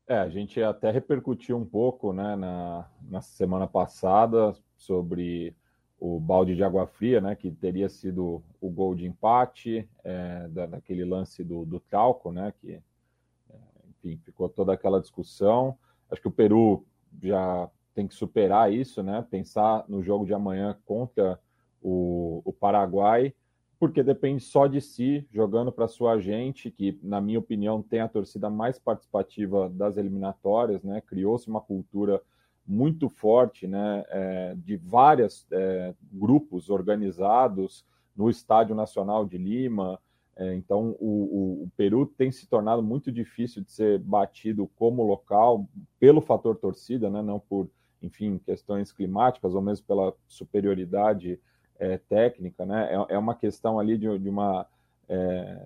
É, a gente até repercutiu um pouco né, na, na semana passada sobre o balde de água fria, né, que teria sido o gol de empate, é, da, daquele lance do, do Trauco, né, que, é, enfim, ficou toda aquela discussão. Acho que o Peru já tem que superar isso, né, pensar no jogo de amanhã contra o, o Paraguai porque depende só de si, jogando para sua gente, que, na minha opinião, tem a torcida mais participativa das eliminatórias, né? Criou-se uma cultura muito forte, né? É, de vários é, grupos organizados no Estádio Nacional de Lima. É, então, o, o, o, Peru tem se tornado muito difícil de ser batido como local pelo fator torcida, né? Não por, enfim, questões climáticas ou mesmo pela superioridade é, técnica, né? É, é, uma questão ali de, de uma é,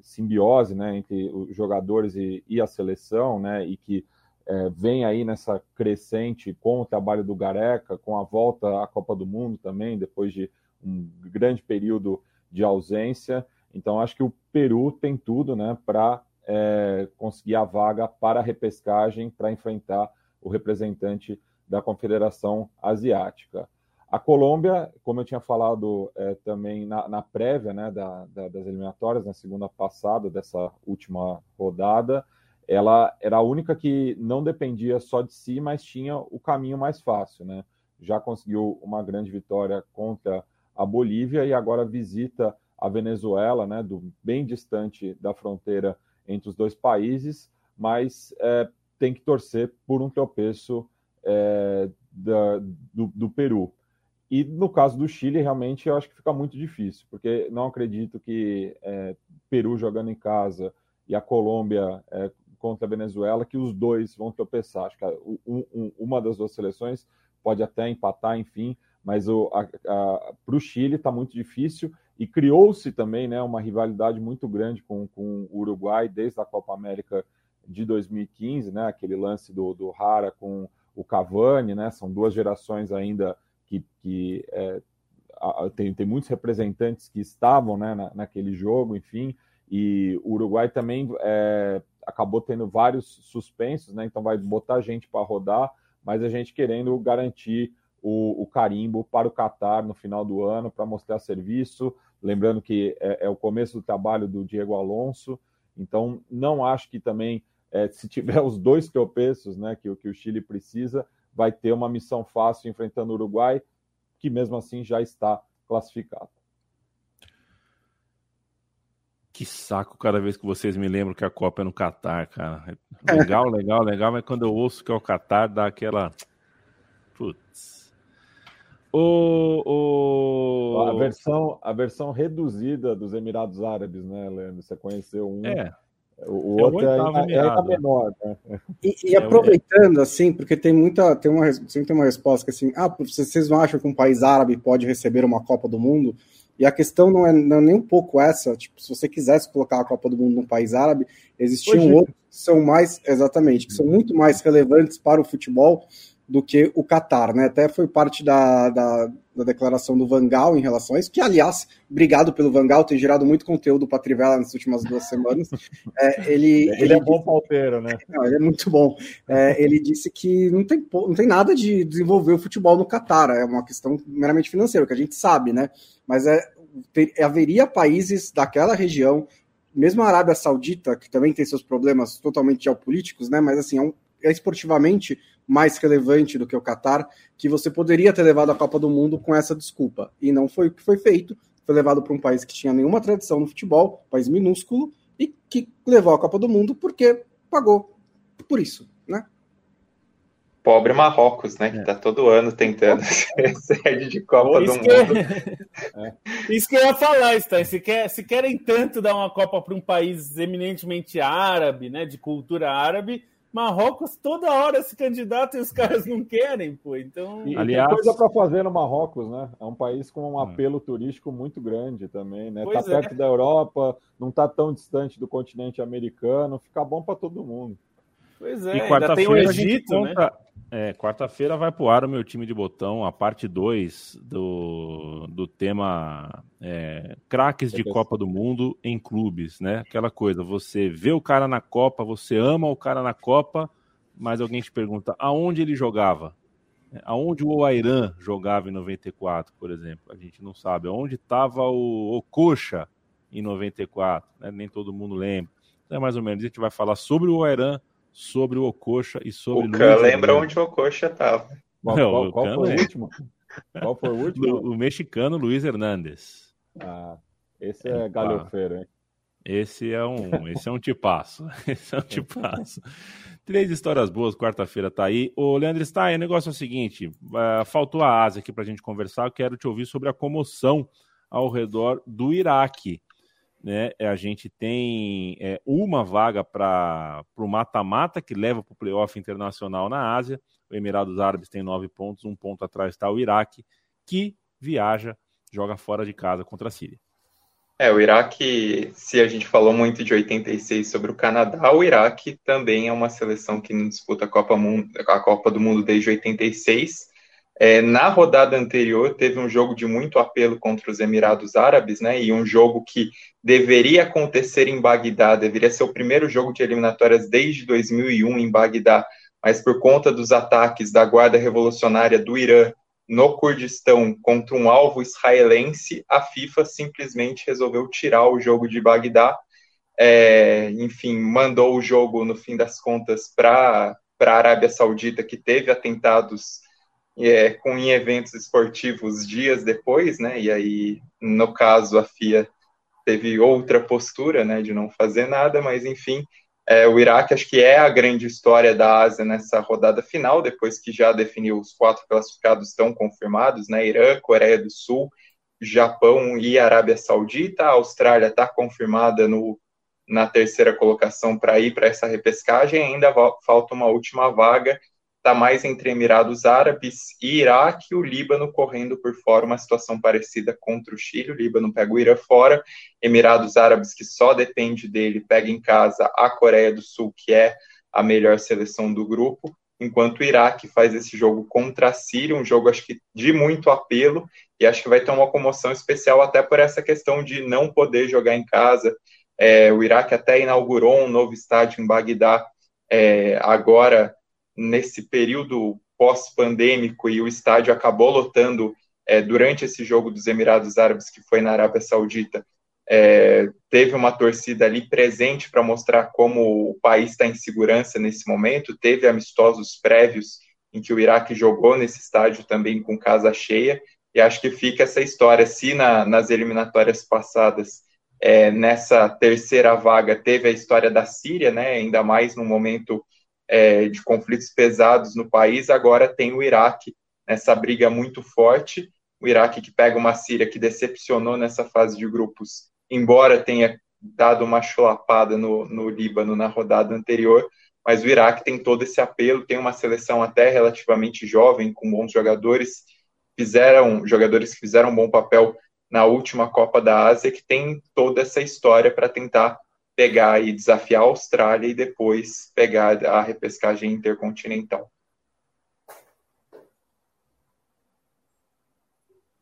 simbiose, né, entre os jogadores e, e, a seleção, né? E que é, vem aí nessa crescente com o trabalho do Gareca, com a volta à Copa do Mundo também, depois de um grande período de ausência. Então, acho que o Peru tem tudo, né, para é, conseguir a vaga para a repescagem para enfrentar o representante da Confederação Asiática. A Colômbia, como eu tinha falado é, também na, na, prévia né, da, da, das eliminatórias, na segunda passada, dessa última rodada, ela era a única que não dependia só de si, mas tinha o caminho mais fácil. Né? Já conseguiu uma grande vitória contra a Bolívia e agora visita a Venezuela, né, do, bem distante da fronteira entre os dois países, mas é, tem que torcer por um tropeço é, da, do, do, Peru. E no caso do Chile, realmente eu acho que fica muito difícil, porque não acredito que é, Peru jogando em casa e a Colômbia é, contra a Venezuela, que os dois vão tropeçar. Acho que um, um, uma das duas seleções pode até empatar, enfim, mas para o Chile está muito difícil e criou-se também né, uma rivalidade muito grande com, com o Uruguai desde a Copa América de 2015, né, aquele lance do, do Rara com o Cavani, né, são duas gerações ainda que, que é, tem, tem muitos representantes que estavam né, na, naquele jogo, enfim, e o Uruguai também é, acabou tendo vários suspensos, né, então vai botar gente para rodar, mas a gente querendo garantir o, o carimbo para o Qatar no final do ano para mostrar serviço. Lembrando que é, é, o começo do trabalho do Diego Alonso, então não acho que também, é, se tiver os dois tropeços né, que, que o Chile precisa, vai ter uma missão fácil enfrentando o Uruguai, que mesmo assim já está classificado. Que saco cada vez que vocês me lembram que a Copa é no Catar, cara. Legal, (laughs) legal, legal, mas quando eu ouço que é o Catar, dá aquela. Putz. O, o... A, versão, a versão reduzida dos Emirados Árabes, né, Leandro? Você conheceu um. É. O, é outro é, ainda, é menor, né? E, e aproveitando, assim, porque tem muita. Tem uma, sempre tem uma resposta que assim, ah, vocês não acham que um país árabe pode receber uma Copa do Mundo? E a questão não é, não é nem um pouco essa. Tipo, se você quisesse colocar a Copa do Mundo num país árabe, existiam Hoje... outros que são mais, exatamente, que são muito mais relevantes para o futebol do que o Qatar, né? Até foi parte da, da, da, declaração do Vangal em relação a isso, que, aliás, obrigado pelo Vangal ter gerado muito conteúdo para Trivela nas últimas duas semanas. (laughs) É, ele, ele, ele, é bom palteiro, né? (laughs) Não, ele é muito bom. É, ele disse que não tem, não tem nada de desenvolver o futebol no Qatar, é uma questão meramente financeira, que a gente sabe, né? Mas é, ter, haveria países daquela região, mesmo a Arábia Saudita, que também tem seus problemas totalmente geopolíticos, né? Mas assim, é, um, é esportivamente mais relevante do que o Qatar, que você poderia ter levado a Copa do Mundo com essa desculpa. E não foi o que foi feito. Foi levado para um país que tinha nenhuma tradição no futebol, um país minúsculo, e que levou a Copa do Mundo porque pagou por isso, né? Pobre Marrocos, né? Que está é. todo ano tentando (laughs) ser sede de Copa do Mundo. (laughs) É... Isso que eu ia falar, Stan. Se, quer, se querem tanto dar uma Copa para um país eminentemente árabe, né? De cultura árabe, Marrocos toda hora se candidata e os caras não querem, pô. Então, e, aliás, tem coisa para fazer no Marrocos, né? É um país com um hum. apelo turístico muito grande também, né? Pois tá é. perto da Europa, não tá tão distante do continente americano, fica bom para todo mundo. Pois é, e quarta-feira a gente conta, né? É, quarta-feira vai pro ar o meu time de botão, a parte 2 do, do tema é, craques de Copa do Mundo em clubes, né? Aquela coisa, você vê o cara na Copa, você ama o cara na Copa, mas alguém te pergunta aonde ele jogava? É, aonde o Oairan jogava em 94, por exemplo? A gente não sabe. Aonde estava o, o Coxa em 94? Né? Nem todo mundo lembra. Então é mais ou menos. A gente vai falar sobre o Oairan sobre o Ococha e sobre o Luiz lembra onde o Ococha estava. Qual, qual, qual foi o último? Qual foi o último? (laughs) O, o mexicano Luiz Hernandes. Ah, esse é galhofeiro, hein? Esse é um, esse é um tipaço. (laughs) Esse é um tipaço. Três histórias boas, quarta-feira tá aí. Ô, Leandro Stein, o negócio é o seguinte: uh, faltou a Ásia aqui pra gente conversar. Eu quero te ouvir sobre a comoção ao redor do Iraque né, é, a gente tem é, uma vaga para o mata-mata que leva para o playoff internacional na Ásia. O Emirados Árabes tem nove pontos, um ponto atrás está o Iraque, que viaja, joga fora de casa contra a Síria. É, o Iraque, se a gente falou muito de 86 sobre o Canadá, o Iraque também é uma seleção que não disputa a Copa, Mundo, a Copa do Mundo desde 86 é, na rodada anterior, teve um jogo de muito apelo contra os Emirados Árabes, né? E um jogo que deveria acontecer em Bagdá, deveria ser o primeiro jogo de eliminatórias desde 2001 em Bagdá, mas por conta dos ataques da Guarda Revolucionária do Irã no Kurdistão contra um alvo israelense, a FIFA simplesmente resolveu tirar o jogo de Bagdá. É, enfim, mandou o jogo, no fim das contas, para a Arábia Saudita, que teve atentados é, com em eventos esportivos dias depois, né? E aí, no caso, a FIA teve outra postura, né, de não fazer nada, mas enfim, é, o Iraque acho que é a grande história da Ásia nessa rodada final, depois que já definiu os quatro classificados estão confirmados, né? Irã, Coreia do Sul, Japão e Arábia Saudita. A Austrália está confirmada no, na terceira colocação para ir para essa repescagem. Ainda falta uma última vaga está mais entre Emirados Árabes e Iraque, o Líbano correndo por fora, uma situação parecida contra o Chile, o Líbano pega o Irã fora, Emirados Árabes, que só depende dele, pega em casa a Coreia do Sul, que é a melhor seleção do grupo, enquanto o Iraque faz esse jogo contra a Síria, um jogo acho que de muito apelo, e acho que vai ter uma comoção especial até por essa questão de não poder jogar em casa, é, o Iraque até inaugurou um novo estádio em Bagdá, é, agora nesse período pós-pandêmico e o estádio acabou lotando é, durante esse jogo dos Emirados Árabes, que foi na Arábia Saudita, é, teve uma torcida ali presente para mostrar como o país está em segurança nesse momento. Teve amistosos prévios em que o Iraque jogou nesse estádio também com casa cheia. E acho que fica essa história. Se na, nas eliminatórias passadas, é, nessa terceira vaga, teve a história da Síria, né, ainda mais no momento é, de conflitos pesados no país, agora tem o Iraque nessa briga muito forte. O Iraque que pega uma Síria que decepcionou nessa fase de grupos, embora tenha dado uma chulapada no, no Líbano na rodada anterior, mas o Iraque tem todo esse apelo, tem uma seleção até relativamente jovem, com bons jogadores, fizeram jogadores que fizeram um bom papel na última Copa da Ásia, que tem toda essa história para tentar pegar e desafiar a Austrália e depois pegar a repescagem intercontinental.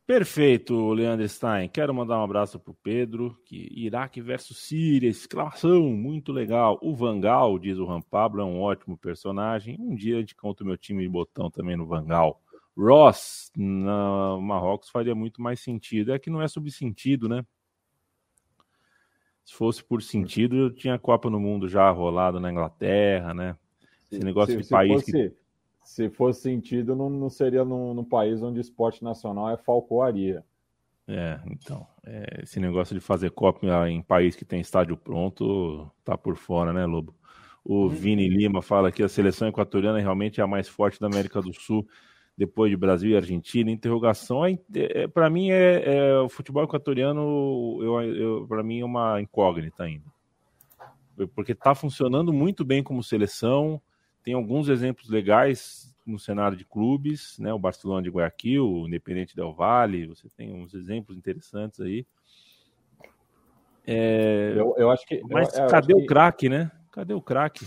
Perfeito, Leandro Stein. Quero mandar um abraço para o Pedro, que Iraque versus Síria, exclamação, muito legal. O Vangal, diz o Ram Pablo, é um ótimo personagem. Um dia a gente conta o meu time de botão também no Vangal. Ross, no Marrocos, faria muito mais sentido. É que não é subsentido, né? Se fosse por sentido, eu tinha Copa no Mundo já rolado na Inglaterra, né? Esse negócio se, de se país. Fosse, que... Se fosse sentido, não, não seria num, num país onde esporte nacional é falcoaria. É, então. É, esse negócio de fazer Copa em país que tem estádio pronto tá por fora, né, Lobo? O uhum. Vini Lima fala que a seleção equatoriana realmente é a mais forte da América do Sul depois de Brasil e Argentina. Interrogação, é, é para mim, é, é, o futebol equatoriano, eu, eu para mim, é uma incógnita ainda. Porque está funcionando muito bem como seleção, tem alguns exemplos legais no cenário de clubes, né? O Barcelona de Guayaquil, o Independente Del Valle, você tem uns exemplos interessantes aí. É... Eu, eu acho que. Mas eu, eu cadê o que... craque, né? Cadê o craque?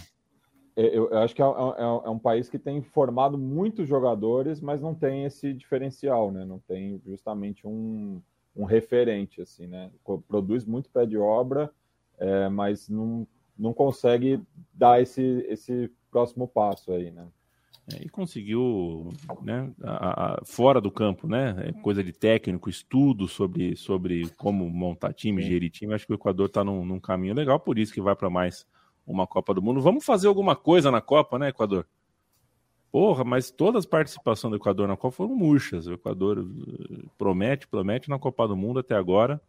É, eu, eu, acho que é, é, é, um país que tem formado muitos jogadores, mas não tem esse diferencial, né? Não tem justamente um, um referente, assim, né? Produz muito pé de obra, é, mas não, não consegue dar esse, esse próximo passo aí, né? É, e conseguiu, né, a, a, fora do campo, né, é coisa de técnico, estudo sobre, sobre como montar time, gerir time. Acho que o Equador está num, num caminho legal, por isso que vai para mais uma Copa do Mundo. Vamos fazer alguma coisa na Copa, né, Equador? Porra, mas todas as participações do Equador na Copa foram murchas. O Equador eh, promete, promete na Copa do Mundo até agora.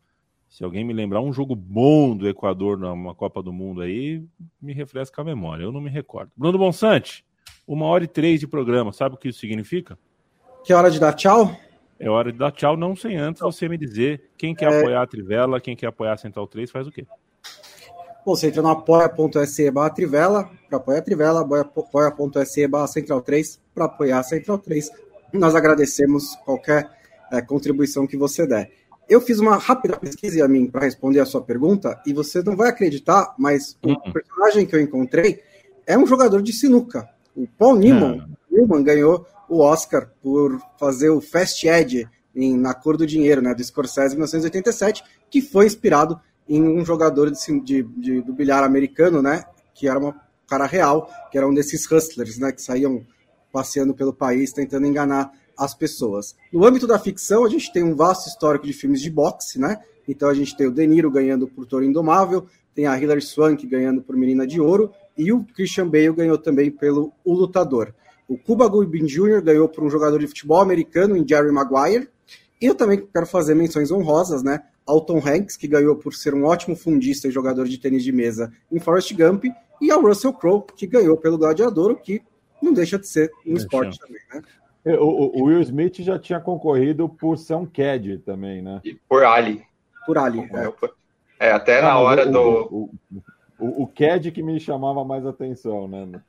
Se alguém me lembrar um jogo bom do Equador numa Copa do Mundo aí, me refresca a memória. Eu não me recordo. Bruno Bonsante, uma hora e três de programa. Sabe o que isso significa? Que é hora de dar tchau? É hora de dar tchau, não sem antes você me dizer quem quer é... apoiar a Trivela, quem quer apoiar a Central 3, faz o quê? Bom, você entra no apoia.se barra Trivela para apoiar a Trivela, apoia.se barra Central 3 para apoiar a Central 3. Nós agradecemos qualquer é, contribuição que você der. Eu fiz uma rápida pesquisa, a mim, para responder a sua pergunta, e você não vai acreditar, mas uhum. o personagem que eu encontrei é um jogador de sinuca. O Paul Newman, uhum. Newman ganhou o Oscar por fazer o Fast Ed em, na Cor do Dinheiro, né, do Scorsese, em 1987, que foi inspirado em um jogador de, de, de, do bilhar americano, né? Que era um cara real, que era um desses hustlers, né? Que saíam passeando pelo país tentando enganar as pessoas. No âmbito da ficção, a gente tem um vasto histórico de filmes de boxe, né? Então a gente tem o De Niro ganhando por Toro Indomável, tem a Hilary Swank ganhando por Menina de Ouro, e o Christian Bale ganhou também pelo O Lutador. O Cuba Gooding Jr. ganhou por um jogador de futebol americano em Jerry Maguire. E eu também quero fazer menções honrosas, né? Ao Tom Hanks, que ganhou por ser um ótimo fundista e jogador de tênis de mesa em Forrest Gump, e ao Russell Crowe, que ganhou pelo Gladiador, que não deixa de ser um esporte também, né? O, o, Will Smith já tinha concorrido por ser um CAD também, né? E por Ali. Por Ali. É, é até na hora o, do. O, o, CAD que me chamava mais atenção, né?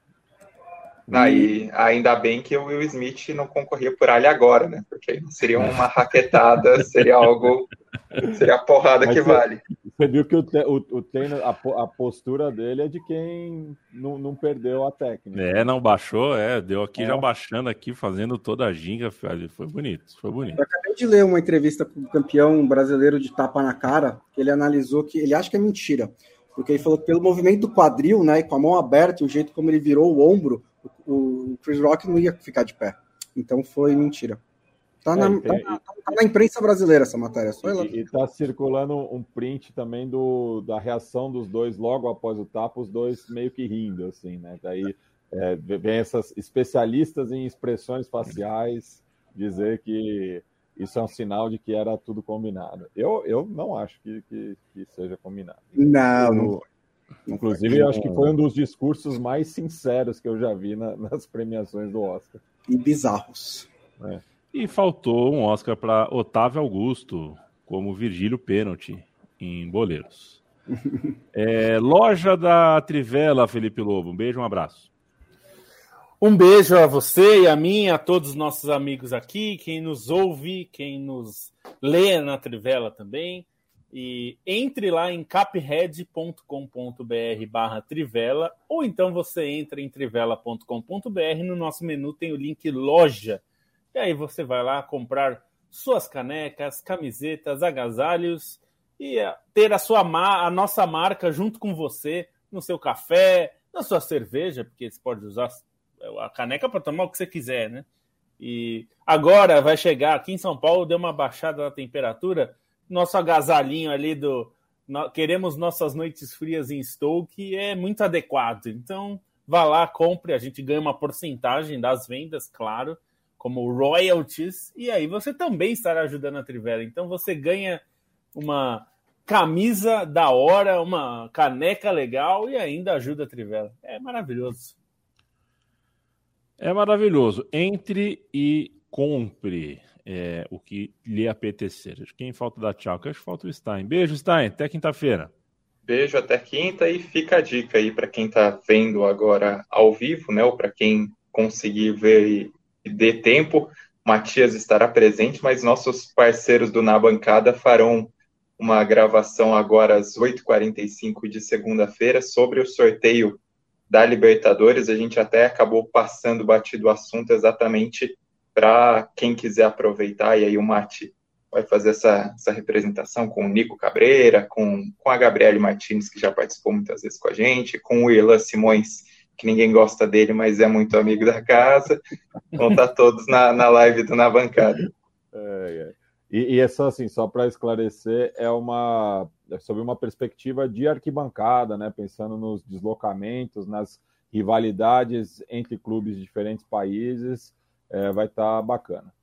Aí, ainda bem que o Will Smith não concorria por Ali agora, né? Porque aí seria uma raquetada, seria algo. Seria a porrada Mas que você, vale. Você viu que o, o, o treino, a, a, postura dele é de quem não, não perdeu a técnica. É, não baixou, é, deu aqui é. já baixando aqui, fazendo toda a ginga, foi bonito, foi bonito. Eu acabei de ler uma entrevista com o campeão brasileiro de tapa na cara, que ele analisou que ele acha que é mentira, porque ele falou que pelo movimento do quadril, né, e com a mão aberta, o jeito como ele virou o ombro, o, o Chris Rock não ia ficar de pé. Então foi mentira. Tá, na, é, tem, tá, tá, na, imprensa brasileira essa matéria. Só e, está circulando um print também do, da reação dos dois logo após o tapa, os dois meio que rindo, assim, né? Daí é, vem essas especialistas em expressões faciais dizer que isso é um sinal de que era tudo combinado. Eu, eu não acho que, que, que seja combinado. Não, não. Inclusive, eu acho que foi um dos discursos mais sinceros que eu já vi na, nas premiações do Oscar. E bizarros. É. E faltou um Oscar para Otávio Augusto, como Virgílio Pênalti, em Boleiros. (laughs) é, loja da Trivela, Felipe Lobo. Um beijo, um abraço. Um beijo a você e a mim, a todos os nossos amigos aqui, quem nos ouve, quem nos lê na Trivela também. E entre lá em caphead.com.br barra Trivela, ou então você entra em trivela.com.br, no nosso menu tem o link loja e aí você vai lá comprar suas canecas, camisetas, agasalhos e eh, ter a sua a nossa marca junto com você no seu café, na sua cerveja, porque você pode usar a caneca para tomar o que você quiser, né? E agora vai chegar aqui em São Paulo, deu uma baixada na temperatura, nosso agasalhinho ali do queremos nossas noites frias em Stoke é muito adequado. Então, vá lá, compre, a gente ganha uma porcentagem das vendas, claro como royalties, e aí você também estará ajudando a Trivela. Então você ganha uma camisa da hora, uma caneca legal e ainda ajuda a Trivela. É maravilhoso. É maravilhoso. Entre e compre é, o que lhe apetecer. Quem falta da tchau, que acho que falta o Stein. Beijo, Stein. Até quinta-feira. Beijo até quinta e fica a dica aí para quem está vendo agora ao vivo, né? Ou para quem conseguir ver dê tempo, Matias estará presente, mas nossos parceiros do Na Bancada farão uma gravação agora às 8h45 de segunda-feira sobre o sorteio da Libertadores. A gente até acabou passando batido o assunto exatamente para quem quiser aproveitar, e aí o Mati vai fazer essa, essa representação com o Nico Cabreira, com, com a Gabriele Martins, que já participou muitas vezes com a gente, com o Elan Simões, que ninguém gosta dele, mas é muito amigo da casa. Vão estar todos na, na live do Na Bancada. É, é. E, e, é só assim, só para esclarecer, é uma é sob uma perspectiva de arquibancada, né? Pensando nos deslocamentos, nas rivalidades entre clubes de diferentes países, é, vai estar tá bacana.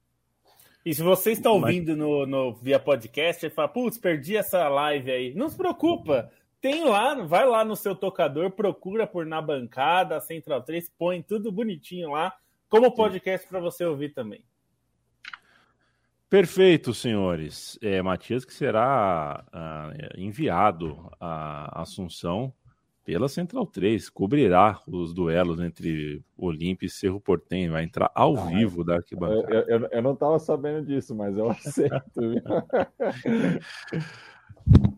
E se você está ouvindo no, no via podcast e fala, putz, perdi essa live aí, não se preocupa tem lá, vai lá no seu tocador, procura por na bancada, Central 3, põe tudo bonitinho lá, como podcast para você ouvir também. Perfeito, senhores. É, Matias que será uh, enviado à Assunção pela Central 3, cobrirá os duelos entre Olímpia e Cerro Portenho, vai entrar ao ah, vivo da arquibancada. Eu, eu, eu não estava sabendo disso, mas eu (laughs) aceito. (laughs)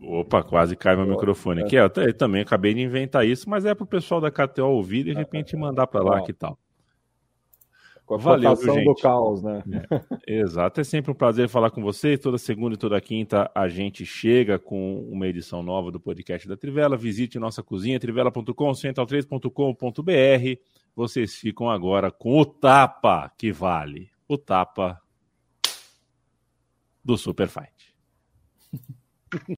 Opa, quase cai meu microfone aqui. Eu também acabei de inventar isso, mas é para o pessoal da KTO ouvir e de repente (laughs) mandar para lá que tal. Com a Valeu, gente? do caos, né? É, exato, é sempre um prazer falar com vocês. Toda segunda e toda quinta a gente chega com uma edição nova do podcast da Trivela. Visite nossa cozinha, trivela.com, central3.com.br. Vocês ficam agora com o tapa que vale. o tapa do Super Fight. (laughs)